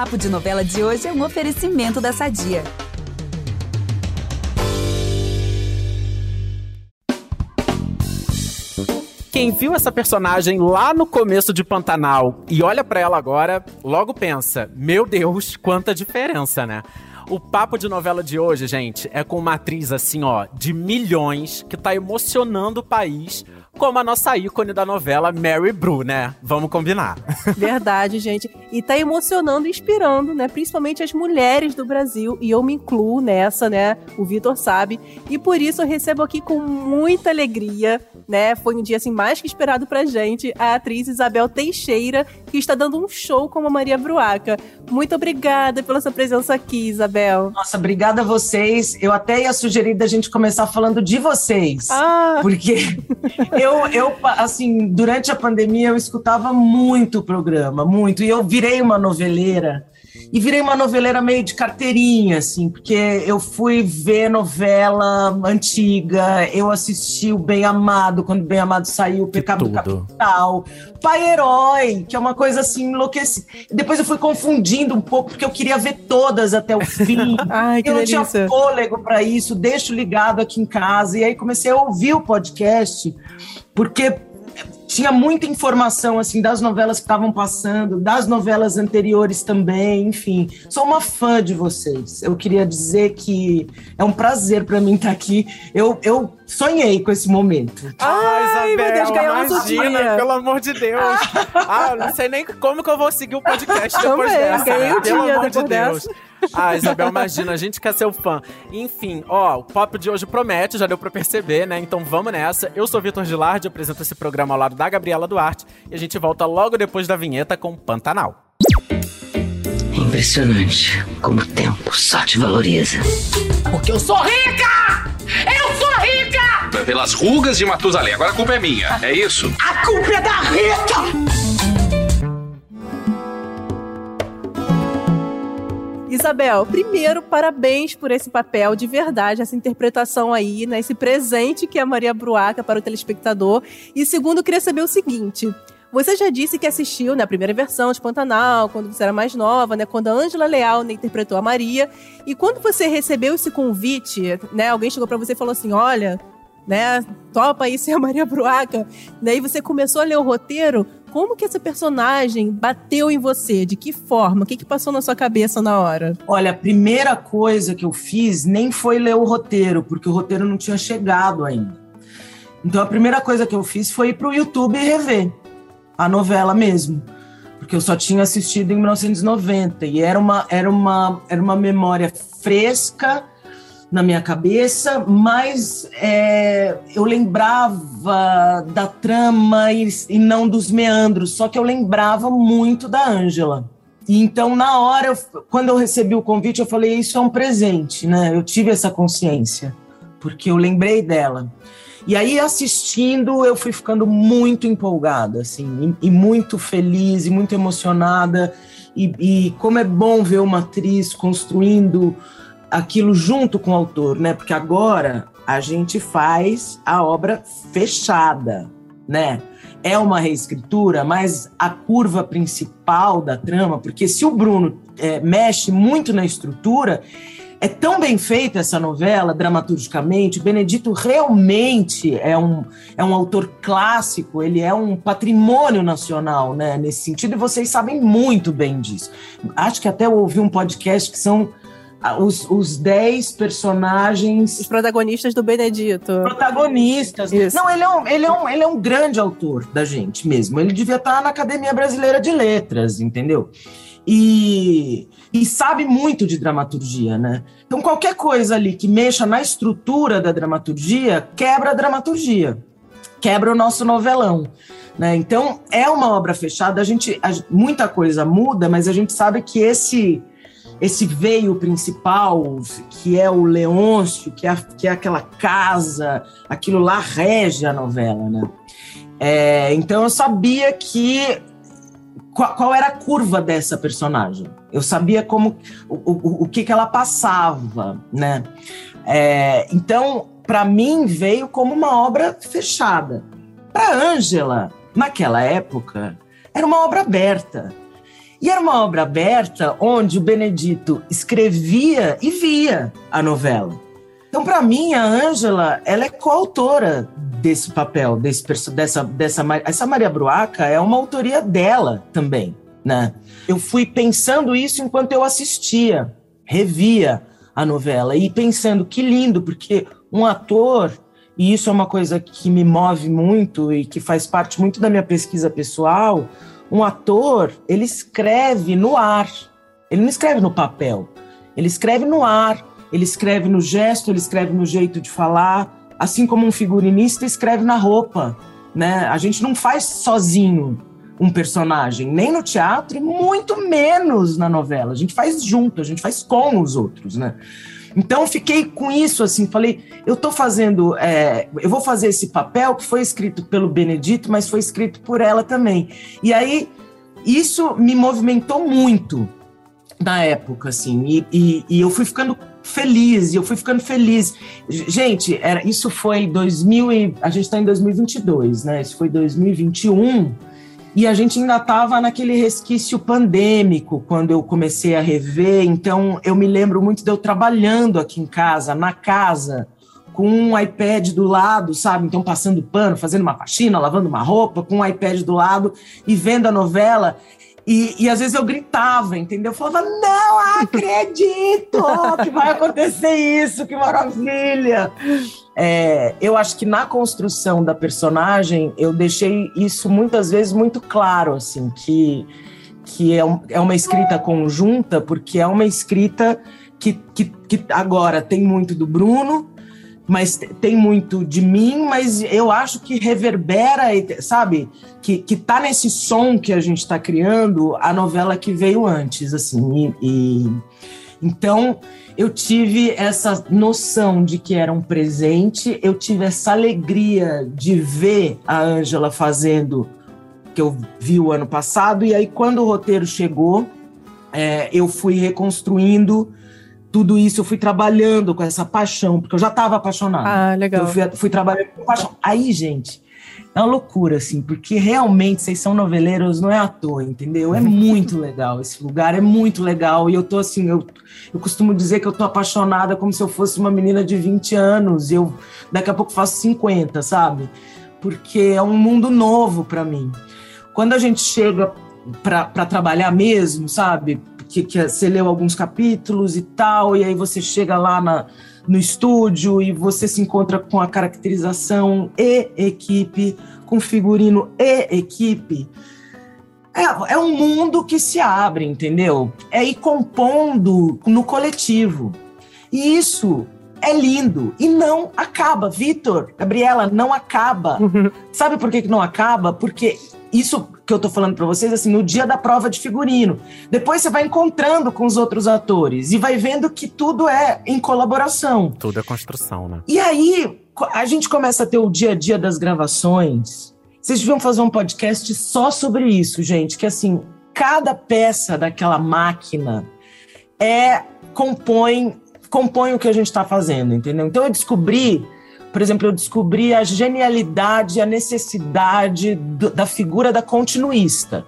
Papo de Novela de hoje é um oferecimento da Sadia. Quem viu essa personagem lá no começo de Pantanal e olha para ela agora, logo pensa: meu Deus, quanta diferença, né? O papo de novela de hoje, gente, é com uma atriz assim, ó, de milhões, que tá emocionando o país como a nossa ícone da novela, Mary Bru, né? Vamos combinar. Verdade, gente. E tá emocionando e inspirando, né? Principalmente as mulheres do Brasil. E eu me incluo nessa, né? O Vitor sabe. E por isso eu recebo aqui com muita alegria, né? Foi um dia assim mais que esperado pra gente, a atriz Isabel Teixeira, que está dando um show como a Maria Bruaca. Muito obrigada pela sua presença aqui, Isabel. Nossa, obrigada a vocês. Eu até ia sugerir da gente começar falando de vocês. Ah. Porque eu, eu, assim, durante a pandemia eu escutava muito o programa, muito. E eu virei uma noveleira. E virei uma noveleira meio de carteirinha, assim, porque eu fui ver novela antiga, eu assisti o Bem Amado, quando o Bem Amado saiu, o Pecado do Capital, Pai Herói, que é uma coisa assim enlouquecida. Depois eu fui confundindo um pouco, porque eu queria ver todas até o fim. Ai, que eu não delícia. tinha fôlego para isso, deixo ligado aqui em casa. E aí comecei a ouvir o podcast, porque tinha muita informação assim das novelas que estavam passando, das novelas anteriores também, enfim. Sou uma fã de vocês. Eu queria dizer que é um prazer para mim estar aqui. Eu, eu sonhei com esse momento. Ai, meu Deus, ganhou nosso imagina, pelo amor de Deus. ah, não sei nem como que eu vou seguir o podcast depois Também, dessa. ganhei né? o Pelo dia amor de Deus. Ah, Isabel, imagina, a gente quer ser o fã. Enfim, ó, o papo de hoje promete, já deu pra perceber, né? Então vamos nessa. Eu sou Vitor Gilardi, apresento esse programa ao lado da Gabriela Duarte e a gente volta logo depois da vinheta com Pantanal. Impressionante como o tempo só te valoriza. Porque eu sou rica! Eu sou rica! Pelas rugas de Matusalém. Agora a culpa é minha, é isso? A culpa é da Rita! Isabel, primeiro, parabéns por esse papel de verdade, essa interpretação aí, né? Esse presente que é a Maria Bruaca para o telespectador. E segundo, queria saber o seguinte. Você já disse que assistiu na primeira versão de Pantanal, quando você era mais nova, né? Quando a Ângela Leal né, interpretou a Maria. E quando você recebeu esse convite, né? Alguém chegou para você e falou assim: olha, né? Topa aí ser a Maria Bruaca. Daí você começou a ler o roteiro. Como que essa personagem bateu em você? De que forma? O que, que passou na sua cabeça na hora? Olha, a primeira coisa que eu fiz nem foi ler o roteiro, porque o roteiro não tinha chegado ainda. Então a primeira coisa que eu fiz foi ir para o YouTube e rever a novela mesmo. Porque eu só tinha assistido em 1990 e era uma, era uma, era uma memória fresca na minha cabeça, mas é, eu lembrava da trama e, e não dos meandros, só que eu lembrava muito da Ângela. Então, na hora, eu- quando eu recebi o convite, eu falei: Isso é um presente, né? Eu tive essa consciência, porque eu lembrei dela. E aí, assistindo, eu fui ficando muito empolgada, assim, e, e muito feliz, e muito emocionada. E, e como é bom ver uma atriz construindo aquilo junto com o autor, né? Porque agora a gente faz a obra fechada, né? É uma reescritura, mas a curva principal da trama, porque se o Bruno é, mexe muito na estrutura, é tão bem feita essa novela, dramaturgicamente. O Benedito realmente é um, é um autor clássico, ele é um patrimônio nacional, né? Nesse sentido, e vocês sabem muito bem disso. Acho que até ouvi um podcast que são os, os 10 personagens Os protagonistas do Benedito. protagonistas. Isso. Não, ele é, um, ele, é um, ele é um grande autor da gente mesmo. Ele devia estar na Academia Brasileira de Letras, entendeu? E, e sabe muito de dramaturgia, né? Então, qualquer coisa ali que mexa na estrutura da dramaturgia, quebra a dramaturgia, quebra o nosso novelão. Né? Então, é uma obra fechada, a gente, a- muita coisa muda, mas a gente sabe que esse esse veio principal, que é o Leôncio, que é, que é aquela casa, aquilo lá rege a novela, né? É, então eu sabia que qual, qual era a curva dessa personagem. Eu sabia como o, o, o que, que ela passava, né? É, então, para mim, veio como uma obra fechada. Para Ângela, naquela época, era uma obra aberta. E era uma obra aberta onde o Benedito escrevia e via a novela. Então, para mim, a Ângela, ela é coautora desse papel, desse dessa dessa essa Maria Bruaca é uma autoria dela também, né? Eu fui pensando isso enquanto eu assistia, revia a novela e pensando que lindo, porque um ator e isso é uma coisa que me move muito e que faz parte muito da minha pesquisa pessoal. Um ator, ele escreve no ar. Ele não escreve no papel. Ele escreve no ar, ele escreve no gesto, ele escreve no jeito de falar, assim como um figurinista escreve na roupa, né? A gente não faz sozinho um personagem, nem no teatro e muito menos na novela. A gente faz junto, a gente faz com os outros, né? Então fiquei com isso assim, falei, eu tô fazendo, é, eu vou fazer esse papel que foi escrito pelo Benedito, mas foi escrito por ela também. E aí isso me movimentou muito na época, assim, e, e, e eu fui ficando feliz, e eu fui ficando feliz. Gente, era, isso foi 2000 e, a gente está em 2022, né? Isso foi 2021 e a gente ainda estava naquele resquício pandêmico quando eu comecei a rever. Então eu me lembro muito de eu trabalhando aqui em casa, na casa, com um iPad do lado, sabe? Então passando pano, fazendo uma faxina, lavando uma roupa, com um iPad do lado e vendo a novela. E, e, às vezes eu gritava, entendeu? Eu falava, não acredito que vai acontecer isso, que maravilha! É, eu acho que na construção da personagem eu deixei isso muitas vezes muito claro, assim, que, que é, um, é uma escrita conjunta, porque é uma escrita que, que, que agora tem muito do Bruno, mas tem muito de mim, mas eu acho que reverbera, sabe? Que, que tá nesse som que a gente está criando a novela que veio antes, assim. E, e, então eu tive essa noção de que era um presente, eu tive essa alegria de ver a Ângela fazendo que eu vi o ano passado, e aí quando o roteiro chegou, é, eu fui reconstruindo tudo isso, eu fui trabalhando com essa paixão, porque eu já estava apaixonada. Ah, legal. Eu fui, fui trabalhando com paixão. Aí, gente, é uma loucura, assim, porque realmente vocês são noveleiros, não é à toa, entendeu? É muito legal, esse lugar é muito legal. E eu tô assim, eu, eu costumo dizer que eu tô apaixonada como se eu fosse uma menina de 20 anos, e eu daqui a pouco faço 50, sabe? Porque é um mundo novo para mim. Quando a gente chega para trabalhar mesmo, sabe? Que, que você leu alguns capítulos e tal, e aí você chega lá na, no estúdio e você se encontra com a caracterização e equipe, com figurino e equipe. É, é um mundo que se abre, entendeu? É ir compondo no coletivo. E isso é lindo e não acaba. Vitor, Gabriela, não acaba. Sabe por que, que não acaba? Porque isso que eu tô falando para vocês, assim, no dia da prova de figurino. Depois você vai encontrando com os outros atores e vai vendo que tudo é em colaboração. Tudo é construção, né? E aí a gente começa a ter o dia a dia das gravações. Vocês deviam fazer um podcast só sobre isso, gente, que assim, cada peça daquela máquina é compõe compõe o que a gente está fazendo, entendeu? Então eu descobri por exemplo, eu descobri a genialidade, a necessidade do, da figura da continuista,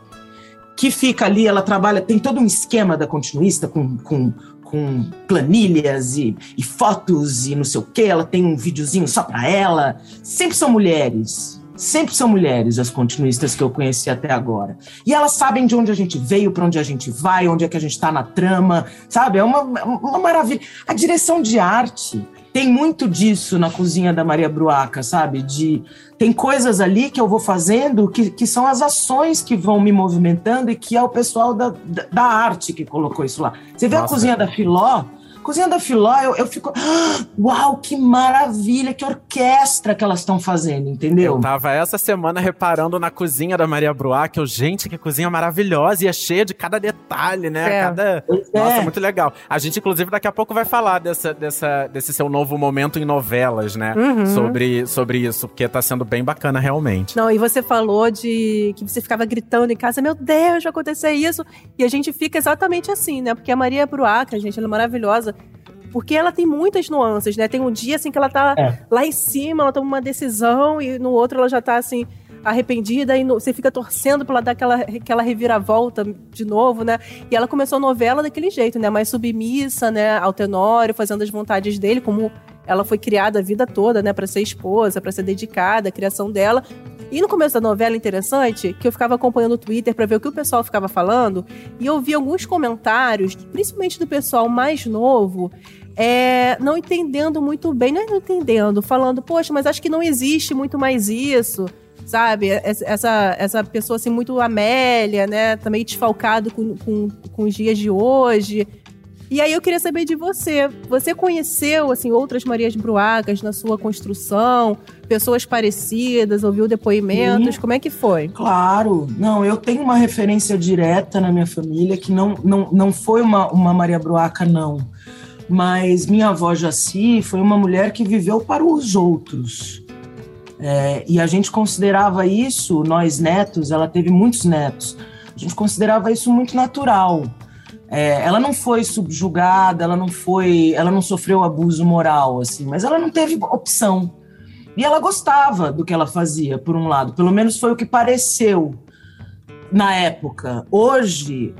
que fica ali, ela trabalha, tem todo um esquema da continuista com, com, com planilhas e, e fotos e não sei o que, ela tem um videozinho só para ela. Sempre são mulheres, sempre são mulheres as continuistas que eu conheci até agora. E elas sabem de onde a gente veio, para onde a gente vai, onde é que a gente está na trama, sabe? É uma, uma maravilha. A direção de arte tem muito disso na cozinha da Maria Bruaca, sabe? De tem coisas ali que eu vou fazendo que, que são as ações que vão me movimentando e que é o pessoal da, da, da arte que colocou isso lá. Você vê Nossa, a cozinha da Filó, Cozinha da Filó, eu, eu fico. Ah, uau, que maravilha, que orquestra que elas estão fazendo, entendeu? Eu tava essa semana reparando na cozinha da Maria Bruá, que eu, gente, que cozinha maravilhosa e é cheia de cada detalhe, né? É. Cada. É. Nossa, muito legal. A gente, inclusive, daqui a pouco vai falar dessa, dessa, desse seu novo momento em novelas, né? Uhum. Sobre, sobre isso, porque tá sendo bem bacana realmente. Não, e você falou de que você ficava gritando em casa, meu Deus, vai acontecer isso. E a gente fica exatamente assim, né? Porque a Maria Bruaca, gente, ela é maravilhosa porque ela tem muitas nuances, né? Tem um dia assim que ela tá é. lá em cima, ela toma uma decisão e no outro ela já tá assim arrependida e no, você fica torcendo pra ela dar aquela, aquela reviravolta de novo, né? E ela começou a novela daquele jeito, né? Mais submissa, né? Ao Tenório, fazendo as vontades dele, como ela foi criada a vida toda, né? Pra ser esposa, para ser dedicada à criação dela. E no começo da novela, interessante, que eu ficava acompanhando o Twitter para ver o que o pessoal ficava falando, e eu vi alguns comentários, principalmente do pessoal mais novo, é, não entendendo muito bem, não é não entendendo, falando, poxa, mas acho que não existe muito mais isso, sabe? Essa, essa pessoa assim, muito Amélia, né? Também desfalcado com, com, com os dias de hoje. E aí eu queria saber de você. Você conheceu assim outras Marias Bruagas na sua construção? Pessoas parecidas, ouviu depoimentos? Sim. Como é que foi? Claro. Não, eu tenho uma referência direta na minha família que não, não, não foi uma, uma Maria Bruaca, não. Mas minha avó Jaci foi uma mulher que viveu para os outros. É, e a gente considerava isso, nós netos, ela teve muitos netos, a gente considerava isso muito natural. É, ela não foi subjugada, ela não foi, ela não sofreu abuso moral, assim, mas ela não teve opção. E ela gostava do que ela fazia, por um lado, pelo menos foi o que pareceu na época. Hoje,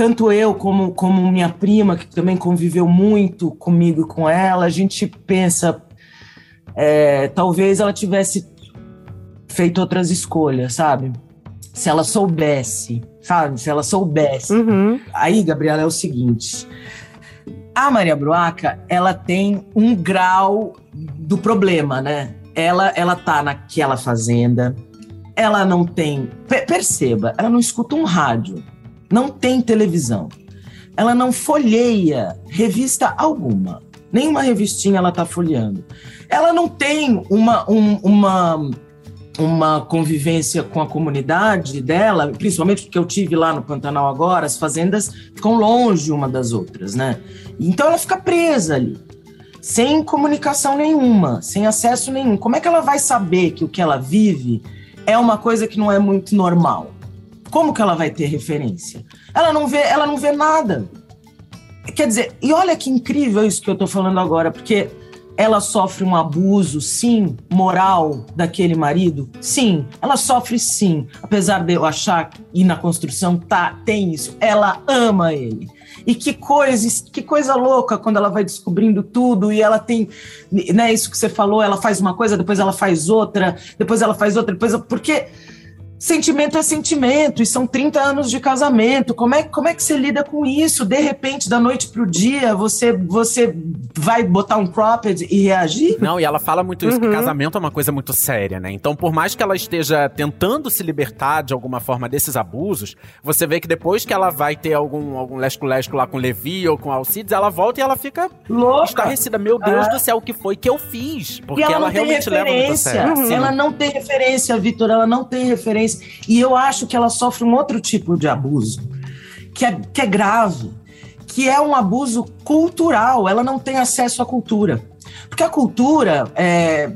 tanto eu como, como minha prima, que também conviveu muito comigo e com ela, a gente pensa, é, talvez ela tivesse feito outras escolhas, sabe? Se ela soubesse sabe? Se ela soubesse. Uhum. Aí, Gabriela, é o seguinte. A Maria Bruaca, ela tem um grau do problema, né? Ela, ela tá naquela fazenda, ela não tem. Perceba, ela não escuta um rádio, não tem televisão, ela não folheia revista alguma, nenhuma revistinha ela tá folheando. Ela não tem uma, um, uma uma convivência com a comunidade dela, principalmente porque eu tive lá no Pantanal agora, as fazendas ficam longe uma das outras, né? Então ela fica presa ali, sem comunicação nenhuma, sem acesso nenhum. Como é que ela vai saber que o que ela vive é uma coisa que não é muito normal? Como que ela vai ter referência? Ela não vê, ela não vê nada. Quer dizer, e olha que incrível isso que eu estou falando agora, porque ela sofre um abuso, sim, moral daquele marido? Sim, ela sofre sim. Apesar de eu achar e na construção tá, tem isso. Ela ama ele. E que coisa, que coisa louca quando ela vai descobrindo tudo e ela tem, né, isso que você falou, ela faz uma coisa, depois ela faz outra, depois ela faz outra, depois porque Sentimento é sentimento, e são 30 anos de casamento. Como é, como é que você lida com isso? De repente, da noite pro dia, você, você vai botar um cropped e reagir? Não, e ela fala muito isso, uhum. que casamento é uma coisa muito séria, né? Então, por mais que ela esteja tentando se libertar de alguma forma desses abusos, você vê que depois que ela vai ter algum, algum lesco-lesco lá com Levi ou com Alcides, ela volta e ela fica Louca. estarrecida. Meu Deus é. do céu, o que foi que eu fiz? Porque ela, ela realmente leva muito a sério. Uhum. Ela não tem referência, Vitor, ela não tem referência e eu acho que ela sofre um outro tipo de abuso, que é, que é grave, que é um abuso cultural. Ela não tem acesso à cultura. Porque a cultura, é,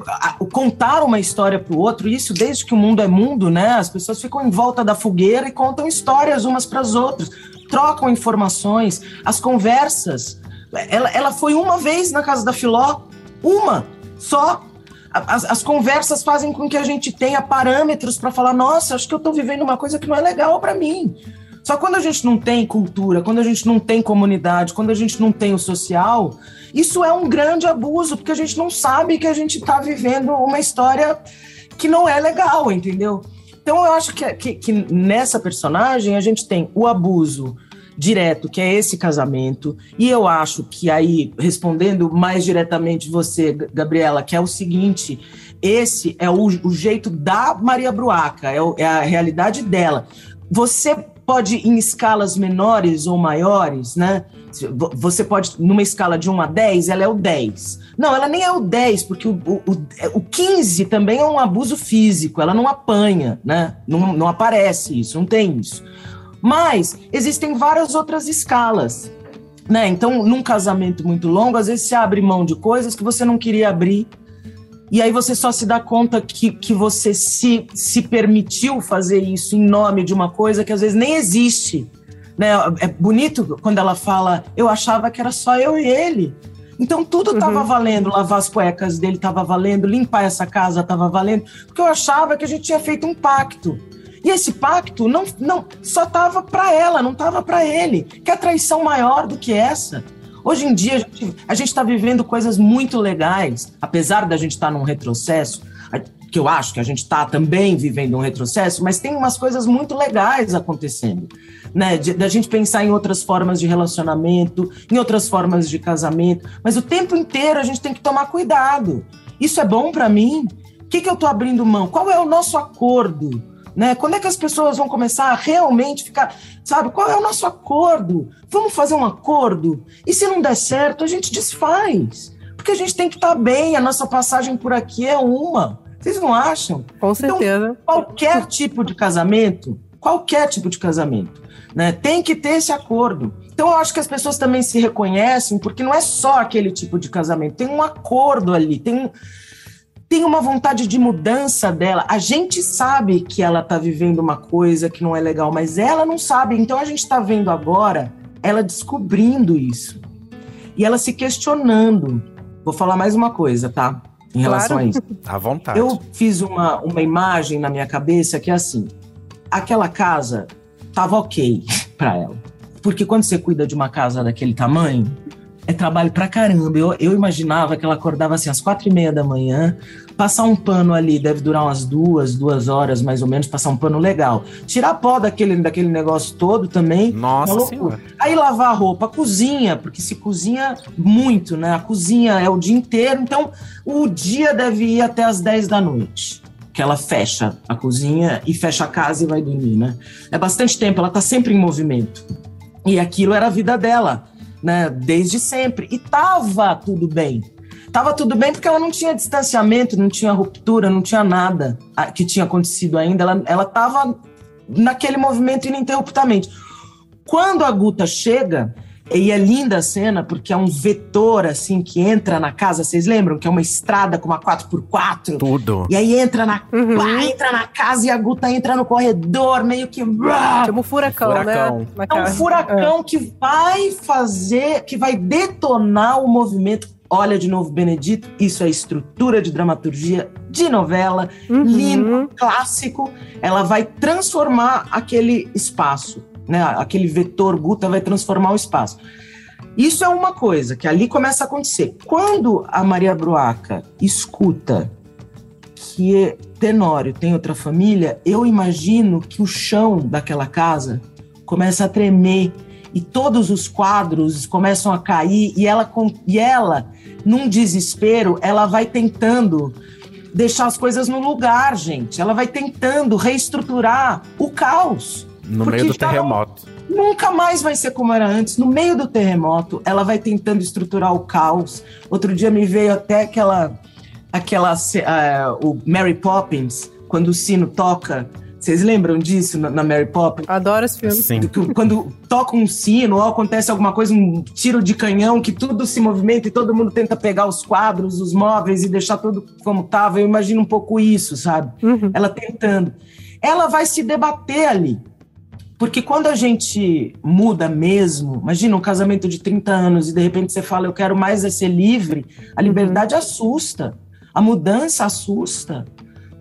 contar uma história para o outro, isso desde que o mundo é mundo, né? As pessoas ficam em volta da fogueira e contam histórias umas para as outras, trocam informações, as conversas. Ela, ela foi uma vez na casa da Filó, uma só, as, as, conversas fazem com que a gente tenha parâmetros para falar: nossa, acho que eu estou vivendo uma coisa que não é legal para mim. Só quando a gente não tem cultura, quando a gente não tem comunidade, quando a gente não tem o social, isso é um grande abuso, porque a gente não sabe que a gente está vivendo uma história que não é legal, entendeu? Então eu acho que, que, que nessa personagem a gente tem o abuso direto, que é esse casamento. E eu acho que aí, respondendo mais diretamente você, Gabriela, que é o seguinte: esse é o, o jeito da Maria Bruaca, é, é a realidade dela. Você pode, em escalas menores ou maiores, né? Você pode, numa escala de 1 a 10, ela é o 10. Não, ela nem é o 10, porque o, o, o 15 também é um abuso físico, ela não apanha, né? Não, não aparece isso, não tem isso. Mas existem várias outras escalas. Né? Então, num casamento muito longo, às vezes você abre mão de coisas que você não queria abrir. E aí você só se dá conta que, que você se, se permitiu fazer isso em nome de uma coisa que às vezes nem existe. Né? É bonito quando ela fala, eu achava que era só eu e ele. Então tudo estava Uhum. valendo, lavar as cuecas dele estava valendo, limpar essa casa estava valendo, porque eu achava que a gente tinha feito um pacto. E esse pacto não, não só estava para ela, não estava para ele. Que é traição maior do que essa? Hoje em dia a gente está vivendo coisas muito legais, apesar da gente estar num retrocesso, a- que eu acho que a gente está também vivendo um retrocesso, mas tem umas coisas muito legais acontecendo, né? Da gente pensar em outras formas de relacionamento, em outras formas de casamento, mas o tempo inteiro a gente tem que tomar cuidado. Isso é bom para mim? O que, que eu estou abrindo mão? Qual é o nosso acordo? Né? Quando é que as pessoas vão começar a realmente ficar, sabe? Qual é o nosso acordo? Vamos fazer um acordo? E se não der certo, a gente desfaz. Porque a gente tem que estar bem, a nossa passagem por aqui é uma. Vocês não acham? Com certeza. Qualquer tipo de casamento, qualquer tipo de casamento, né? Tem que ter esse acordo. Então eu acho que as pessoas também se reconhecem, porque não é só aquele tipo de casamento, tem um acordo ali, tem um, tem uma vontade de mudança dela. A gente sabe que ela tá vivendo uma coisa que não é legal, mas ela não sabe. Então a gente tá vendo agora ela descobrindo isso. E ela se questionando. Vou falar mais uma coisa, tá? Em relação Claro. a isso. À vontade. Eu fiz uma, uma imagem na minha cabeça que é assim: aquela casa tava ok pra ela. Porque quando você cuida de uma casa daquele tamanho, é trabalho pra caramba. Eu, eu imaginava que ela acordava assim às quatro e meia da manhã, passar um pano ali, deve durar umas duas, duas horas mais ou menos, passar um pano legal. Tirar pó daquele, daquele negócio todo também. Nossa senhora. Aí lavar a roupa, cozinha, porque se cozinha muito, né? A cozinha é o dia inteiro, então o dia deve ir até as 10 da noite. Que ela fecha a cozinha e fecha a casa e vai dormir, né? É bastante tempo, ela tá sempre em movimento. E aquilo era a vida dela, né? Desde sempre. E tava tudo bem. Tava tudo bem porque ela não tinha distanciamento, não tinha ruptura, não tinha nada que tinha acontecido ainda. Ela, ela tava naquele movimento ininterruptamente. Quando a Guta chega, e é linda a cena, porque é um vetor assim que entra na casa, vocês lembram? Que é uma estrada com uma 4x4. Tudo. E aí entra na, Uhum. pá, entra na casa e a Guta entra no corredor, meio que. Chama o furacão, Furacão. né? Na É um furacão que vai fazer, que vai detonar o movimento. Olha de novo, Benedito, isso é estrutura de dramaturgia de novela, Uhum. lindo, clássico. Ela vai transformar aquele espaço, né? Aquele vetor Guta vai transformar o espaço. Isso é uma coisa que ali começa a acontecer. Quando a Maria Bruaca escuta que Tenório tem outra família, eu imagino que o chão daquela casa começa a tremer e todos os quadros começam a cair e ela, e ela num desespero, ela vai tentando deixar as coisas no lugar, gente. Ela vai tentando reestruturar o caos. No meio do terremoto. Nunca mais vai ser como era antes. No meio do terremoto, ela vai tentando estruturar o caos. Outro dia me veio até aquela, aquela ah, o Mary Poppins, quando o sino toca. Vocês lembram disso na, na Mary Poppins? Adoro esse filme. Sim. Que Quando toca um sino ou acontece alguma coisa, um tiro de canhão, que tudo se movimenta e todo mundo tenta pegar os quadros, os móveis e deixar tudo como estava. Eu imagino um pouco isso, sabe? Uhum. ela tentando. Ela vai se debater ali. Porque quando a gente muda mesmo, imagina um casamento de 30 anos e de repente você fala, eu quero mais é ser livre, a liberdade assusta, a mudança assusta,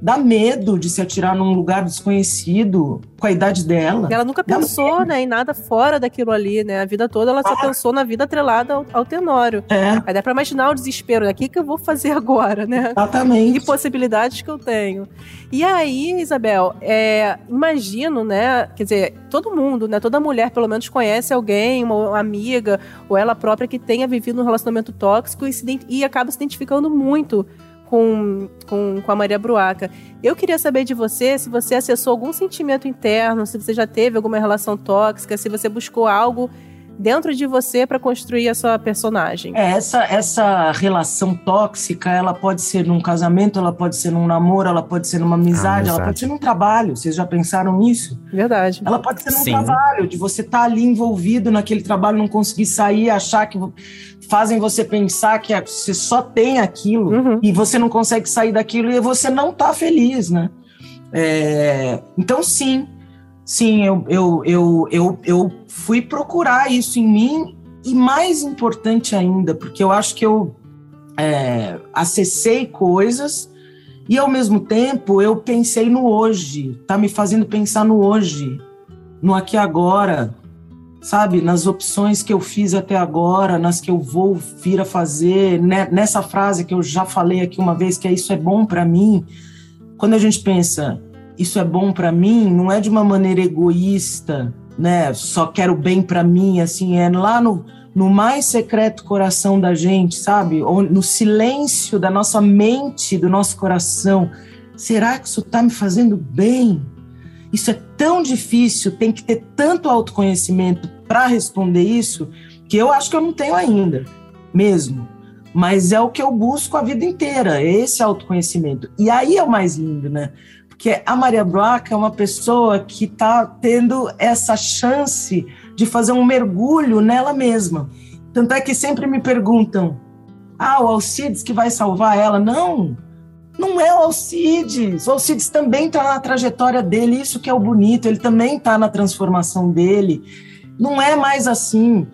dá medo de se atirar num lugar desconhecido com a idade dela. Ela nunca Dá pensou, né, em nada fora daquilo ali, né? A vida toda ela só pensou na vida atrelada ao, ao Tenório. É, Aí dá pra imaginar o desespero, né? O que, que eu vou fazer agora, né? exatamente. E possibilidades que eu tenho. E aí, Isabel, é, imagino, né? Quer dizer, todo mundo, né? Toda mulher, pelo menos, conhece alguém, uma, amiga, ou ela própria que tenha vivido um relacionamento tóxico e, se e acaba se identificando muito com, com, com a Maria Bruaca. Eu queria saber de você se você acessou algum sentimento interno, se você já teve alguma relação tóxica, se você buscou algo dentro de você para construir a sua personagem. É, essa, essa relação tóxica, ela pode ser num casamento, ela pode ser num namoro, ela pode ser numa amizade, ela amizade. pode ser num trabalho. Vocês já pensaram nisso? Verdade. Ela pode ser num Sim. trabalho, de você estar ali envolvido naquele trabalho, não conseguir sair, achar que fazem você pensar que é- você só tem aquilo Uhum. e você não consegue sair daquilo e você não tá feliz, né? É, então, sim, sim, eu, eu, eu, eu, eu fui procurar isso em mim e mais importante ainda, porque eu acho que eu é, acessei coisas e ao mesmo tempo eu pensei no hoje, tá me fazendo pensar no hoje, no aqui e agora, sabe? Nas opções que eu fiz até agora, nas que eu vou vir a fazer, né? nessa frase que eu já falei aqui uma vez, que é isso é bom para mim. Quando a gente pensa isso é bom para mim, não é de uma maneira egoísta, né? Só quero bem para mim, assim, é lá no, no mais secreto coração da gente, sabe? Ou no silêncio da nossa mente, do nosso coração. Será que isso está me fazendo bem? Isso é tão difícil, tem que ter tanto autoconhecimento para responder isso, que eu acho que eu não tenho ainda, mesmo. Mas é o que eu busco a vida inteira, é esse autoconhecimento. E aí é o mais lindo, né? Porque a Maria Broca é uma pessoa que está tendo essa chance de fazer um mergulho nela mesma. Tanto é que sempre me perguntam: ah, o Alcides que vai salvar ela. Não, não é o Alcides. O Alcides também está na trajetória dele, isso que é o bonito, ele também está na transformação dele. Não é mais assim.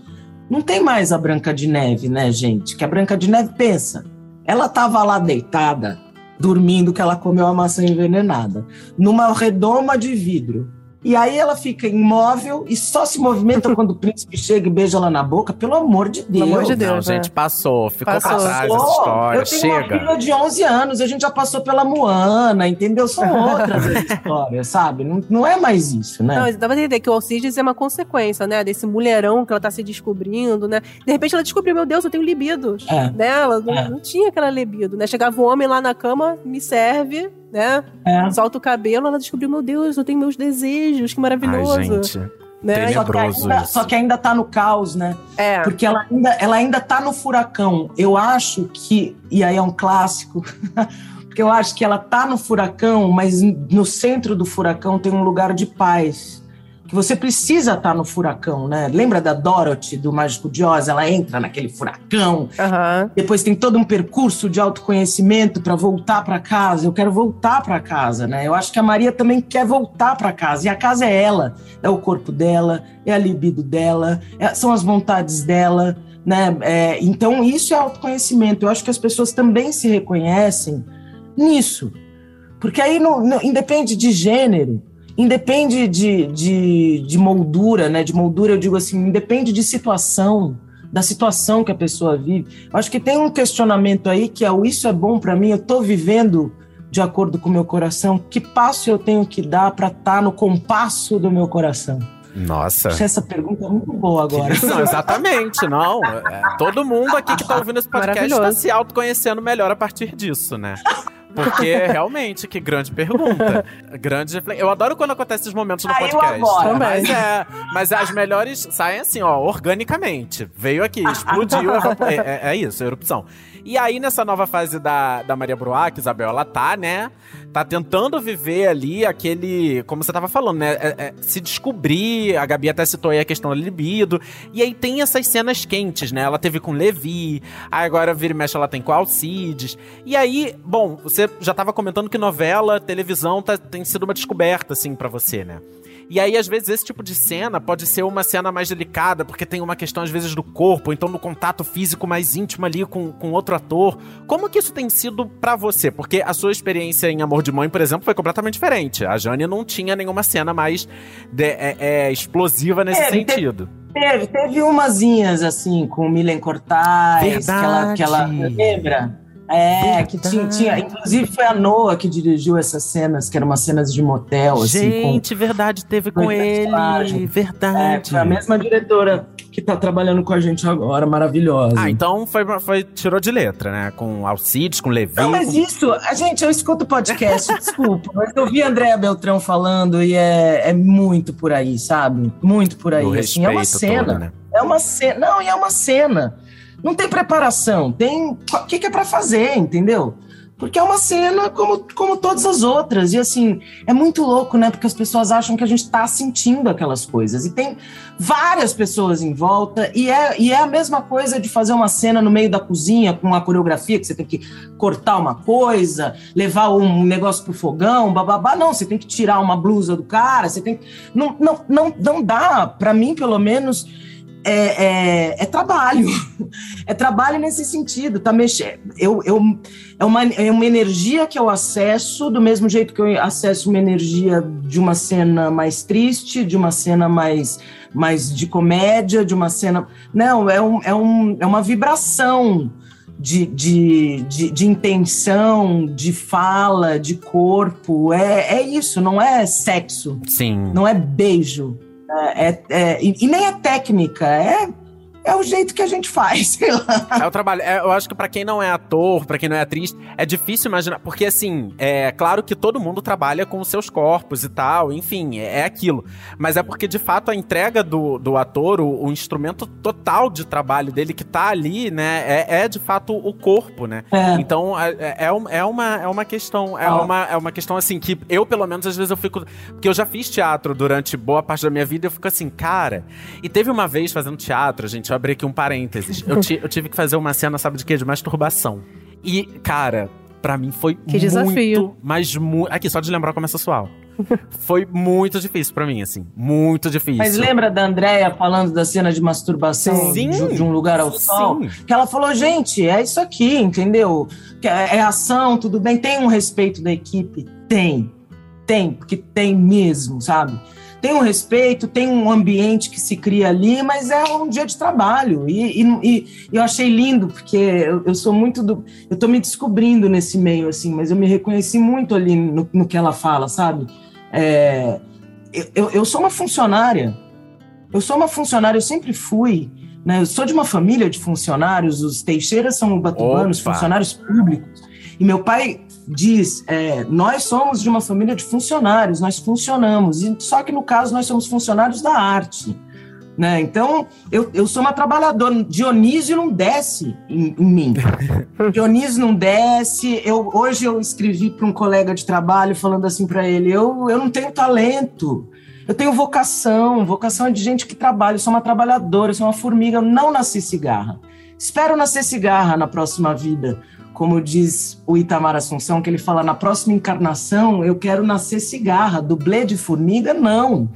Não tem mais a Branca de Neve, né, gente? Que a Branca de Neve pensa. Ela estava lá deitada, dormindo, que ela comeu a maçã envenenada, numa redoma de vidro e aí ela fica imóvel e só se movimenta quando o príncipe chega e beija ela na boca. Pelo amor de Deus. Pelo amor de Deus, Não, gente, passou. Ficou passou. pra trás essa história. Eu tenho chega. uma filha de 11 anos, a gente já passou pela Moana, entendeu? São outras histórias, sabe? Não, não é mais isso, né? Não, dá pra entender que o Alcides é uma consequência, né? Desse mulherão que ela tá se descobrindo, né? De repente ela descobriu, meu Deus, eu tenho libido. É. Né? Ela não, é. não tinha aquela libido, né? Chegava um homem lá na cama, me serve, né? É. Solta o cabelo, ela descobriu, meu Deus, eu tenho meus desejos, que maravilhoso. Ai, gente. Né? Só, que ainda, só que ainda tá no caos, né? É. Porque ela ainda, ela ainda tá no furacão. Eu acho que, e aí é um clássico, porque eu acho que ela tá no furacão, mas no centro do furacão tem um lugar de paz que você precisa estar no furacão, né? Lembra da Dorothy, do Mágico de Oz? Ela entra naquele furacão, uhum. depois tem todo um percurso de autoconhecimento para voltar para casa. Eu quero voltar para casa, né? Eu acho que a Maria também quer voltar para casa, e a casa é ela, é o corpo dela, é a libido dela, é, são as vontades dela, né? É, então, isso é autoconhecimento. Eu acho que as pessoas também se reconhecem nisso. Porque aí não, não independe de gênero, independe de, de, de moldura, né? De moldura, eu digo assim, independe de situação, da situação que a pessoa vive. Eu acho que tem um questionamento aí que é o isso é bom para mim, eu estou vivendo de acordo com o meu coração, que passo eu tenho que dar para estar tá no compasso do meu coração? Nossa. Essa pergunta é muito boa agora. Não, exatamente, não. É, todo mundo aqui que está ouvindo esse podcast está se autoconhecendo melhor a partir disso, né? Porque realmente, que grande pergunta. grande Eu adoro quando acontece esses momentos no podcast. Agora, mas, é, mas as melhores saem assim, ó, organicamente. Veio aqui, explodiu. é, é, é isso, erupção. E aí, nessa nova fase da, da Maria Bruac, Isabel, ela tá, né? Tá tentando viver ali aquele. Como você tava falando, né? É, é, se descobrir. A Gabi até citou aí a questão da libido. E aí tem essas cenas quentes, né? Ela teve com Levi. Aí agora vira e mexe, ela tem com Alcides. E aí, bom, você já tava comentando que novela, televisão tá, tem sido uma descoberta, assim, para você, né? E aí, às vezes, esse tipo de cena pode ser uma cena mais delicada, porque tem uma questão, às vezes, do corpo, então no contato físico mais íntimo ali com, com outro ator. Como que isso tem sido para você? Porque a sua experiência em Amor de Mãe, por exemplo, foi completamente diferente. A Jane não tinha nenhuma cena mais de, é, é, explosiva nesse é, sentido. Teve, teve umazinhas, assim, com Milen Cortais, Verdade. que ela, que ela lembra? É, que tinha, tinha, Inclusive foi a Noah que dirigiu essas cenas, que eram umas cenas de motel, assim. Gente, com, verdade, teve com ele. Verdade. É, foi a mesma diretora que tá trabalhando com a gente agora, maravilhosa. Ah, então foi, foi tirou de letra, né? Com Alcides, com Levi. Não, mas com... isso, a gente, eu escuto podcast, desculpa, mas eu vi a Andréa Beltrão falando e é, é muito por aí, sabe? Muito por aí. Assim, é uma cena. Todo, né? É uma cena. Não, e é uma cena. Não tem preparação, tem o que, que é para fazer, entendeu? Porque é uma cena como, como todas as outras. E assim, é muito louco, né? Porque as pessoas acham que a gente está sentindo aquelas coisas. E tem várias pessoas em volta. E é, e é a mesma coisa de fazer uma cena no meio da cozinha com uma coreografia que você tem que cortar uma coisa, levar um negócio pro fogão, bababá. Não, você tem que tirar uma blusa do cara, você tem Não, não, não, não dá, para mim, pelo menos é, é, é, trabalho. É trabalho nesse sentido. Tá mexendo. Eu, eu, é, uma, é uma energia que eu acesso, do mesmo jeito que eu acesso uma energia de uma cena mais triste, de uma cena mais, mais de comédia, de uma cena. Não, é, um, é, um, é uma vibração. De, de, de, de intenção, de fala, de corpo, é, é isso, não é sexo. Sim. Não é beijo. É, é, e, nem é técnica, é é o jeito que a gente faz, sei lá. É o trabalho. É, eu acho que para quem não é ator, para quem não é atriz, é difícil imaginar. Porque, assim, é claro que todo mundo trabalha com os seus corpos e tal, enfim, é, é aquilo. Mas é porque, de fato, a entrega do, do ator, o, o instrumento total de trabalho dele que tá ali, né, é, é de fato o corpo, né? É. Então, é, é, é, é, uma, é uma questão. É, ah. uma, é uma questão, assim, que eu, pelo menos, às vezes eu fico. Porque eu já fiz teatro durante boa parte da minha vida e eu fico assim, cara. E teve uma vez fazendo teatro, gente, eu abri aqui um parênteses. Eu, eu tive que fazer uma cena, sabe de quê? De masturbação. E, cara, para mim foi que muito, desafio. mas muito. Aqui, só de lembrar começa a suar. foi muito difícil para mim, assim. Muito difícil. Mas lembra da Andrea falando da cena de masturbação sim, de, de, um lugar ao sim. sol? Que ela falou, gente, é isso aqui, entendeu? É, é ação, tudo bem. Tem um respeito da equipe? Tem. Tem, porque tem mesmo, sabe? Tem um respeito, tem um ambiente que se cria ali, mas é um dia de trabalho. E, e, e eu achei lindo, porque eu, eu, sou muito do. Eu estou me descobrindo nesse meio, assim, mas eu me reconheci muito ali no, no que ela fala, sabe? É, eu, eu sou uma funcionária. Eu sou uma funcionária, eu sempre fui. Né? Eu sou de uma família de funcionários, os Teixeiras são ubatubanos, funcionários públicos. E meu pai diz: é, nós somos de uma família de funcionários, nós funcionamos, e só que no caso nós somos funcionários da arte. Né? Então, eu, eu sou uma trabalhadora. Dionísio não desce em, em mim. Dionísio não desce. Eu, hoje eu escrevi para um colega de trabalho falando assim para ele: eu, eu não tenho talento. Eu tenho vocação, vocação é de gente que trabalha, eu sou uma trabalhadora, eu sou uma formiga, eu não nasci cigarra. Espero nascer cigarra na próxima vida, como diz o Itamar Assunção, que ele fala, na próxima encarnação eu quero nascer cigarra, dublê de formiga, não.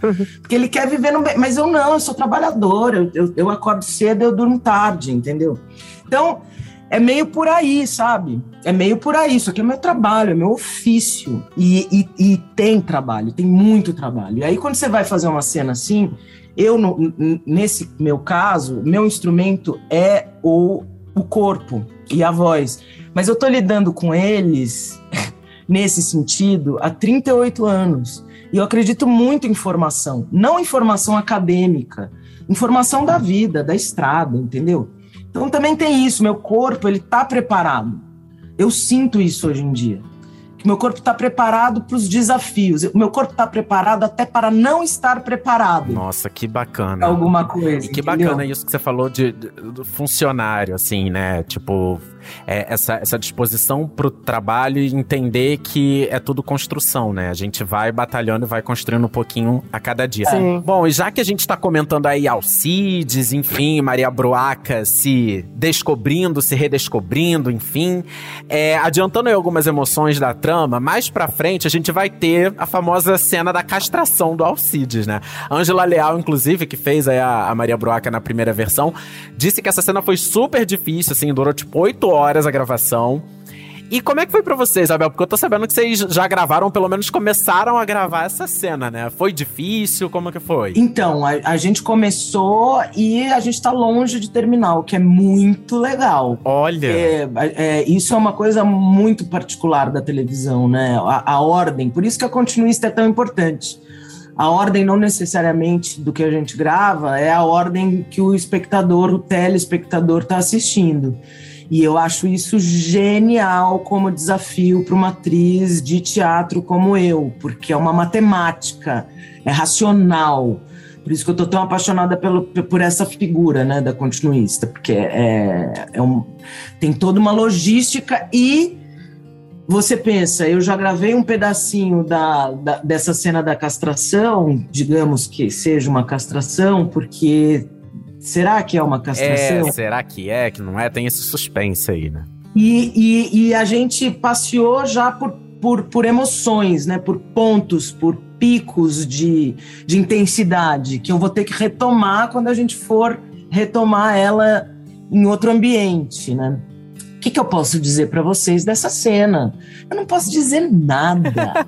Porque ele quer viver no... Mas eu não, eu sou trabalhador, eu, eu, eu acordo cedo, eu durmo tarde, entendeu? Então, é meio por aí, sabe? É meio por aí. Isso aqui é meu trabalho, é meu ofício. E, e, e, tem trabalho, tem muito trabalho. E aí, quando você vai fazer uma cena assim, eu, nesse meu caso, meu instrumento é o, o corpo e a voz. Mas eu tô lidando com eles nesse sentido há 38 anos. E eu acredito muito em formação, não informação acadêmica, informação da vida, da estrada, entendeu? Então também tem isso, meu corpo, ele tá preparado. Eu sinto isso hoje em dia que meu corpo está preparado para os desafios. O meu corpo está preparado até para não estar preparado. Nossa, que bacana. Alguma coisa. E que entendeu? bacana isso que você falou de, de, do funcionário, assim, né? Tipo, é, essa, essa disposição para o trabalho e entender que é tudo construção, né? A gente vai batalhando e vai construindo um pouquinho a cada dia. Sim. Bom, e já que a gente está comentando aí Alcides, enfim, Maria Bruaca se descobrindo, se redescobrindo, enfim, é, adiantando aí algumas emoções da trama mais pra frente a gente vai ter a famosa cena da castração do Alcides, né? Angela Leal, inclusive, que fez aí a, a Maria Broaca na primeira versão, disse que essa cena foi super difícil, assim, durou tipo oito horas a gravação. E como é que foi pra vocês, Isabel? Porque eu tô sabendo que vocês já gravaram, pelo menos começaram a gravar essa cena, né? Foi difícil? Como que foi? Então, a, a gente começou e a gente tá longe de terminar, o que é muito legal. Olha! É, é, isso é uma coisa muito particular da televisão, né? A, a ordem. Por isso que a continuista é tão importante a ordem não necessariamente do que a gente grava é a ordem que o espectador, o telespectador está assistindo. E eu acho isso genial como desafio para uma atriz de teatro como eu, porque é uma matemática, é racional. Por isso que eu tô tão apaixonada pelo, por essa figura, né, da continuista, porque é, é um, tem toda uma logística e você pensa, eu já gravei um pedacinho da, da, dessa cena da castração, digamos que seja uma castração, porque Será que é uma castração? É, será que é, que não é? Tem esse suspense aí, né? E, e, e a gente passeou já por, por, por emoções, né? Por pontos, por picos de, de intensidade, que eu vou ter que retomar quando a gente for retomar ela em outro ambiente, né? O que, que eu posso dizer para vocês dessa cena? Eu não posso dizer nada.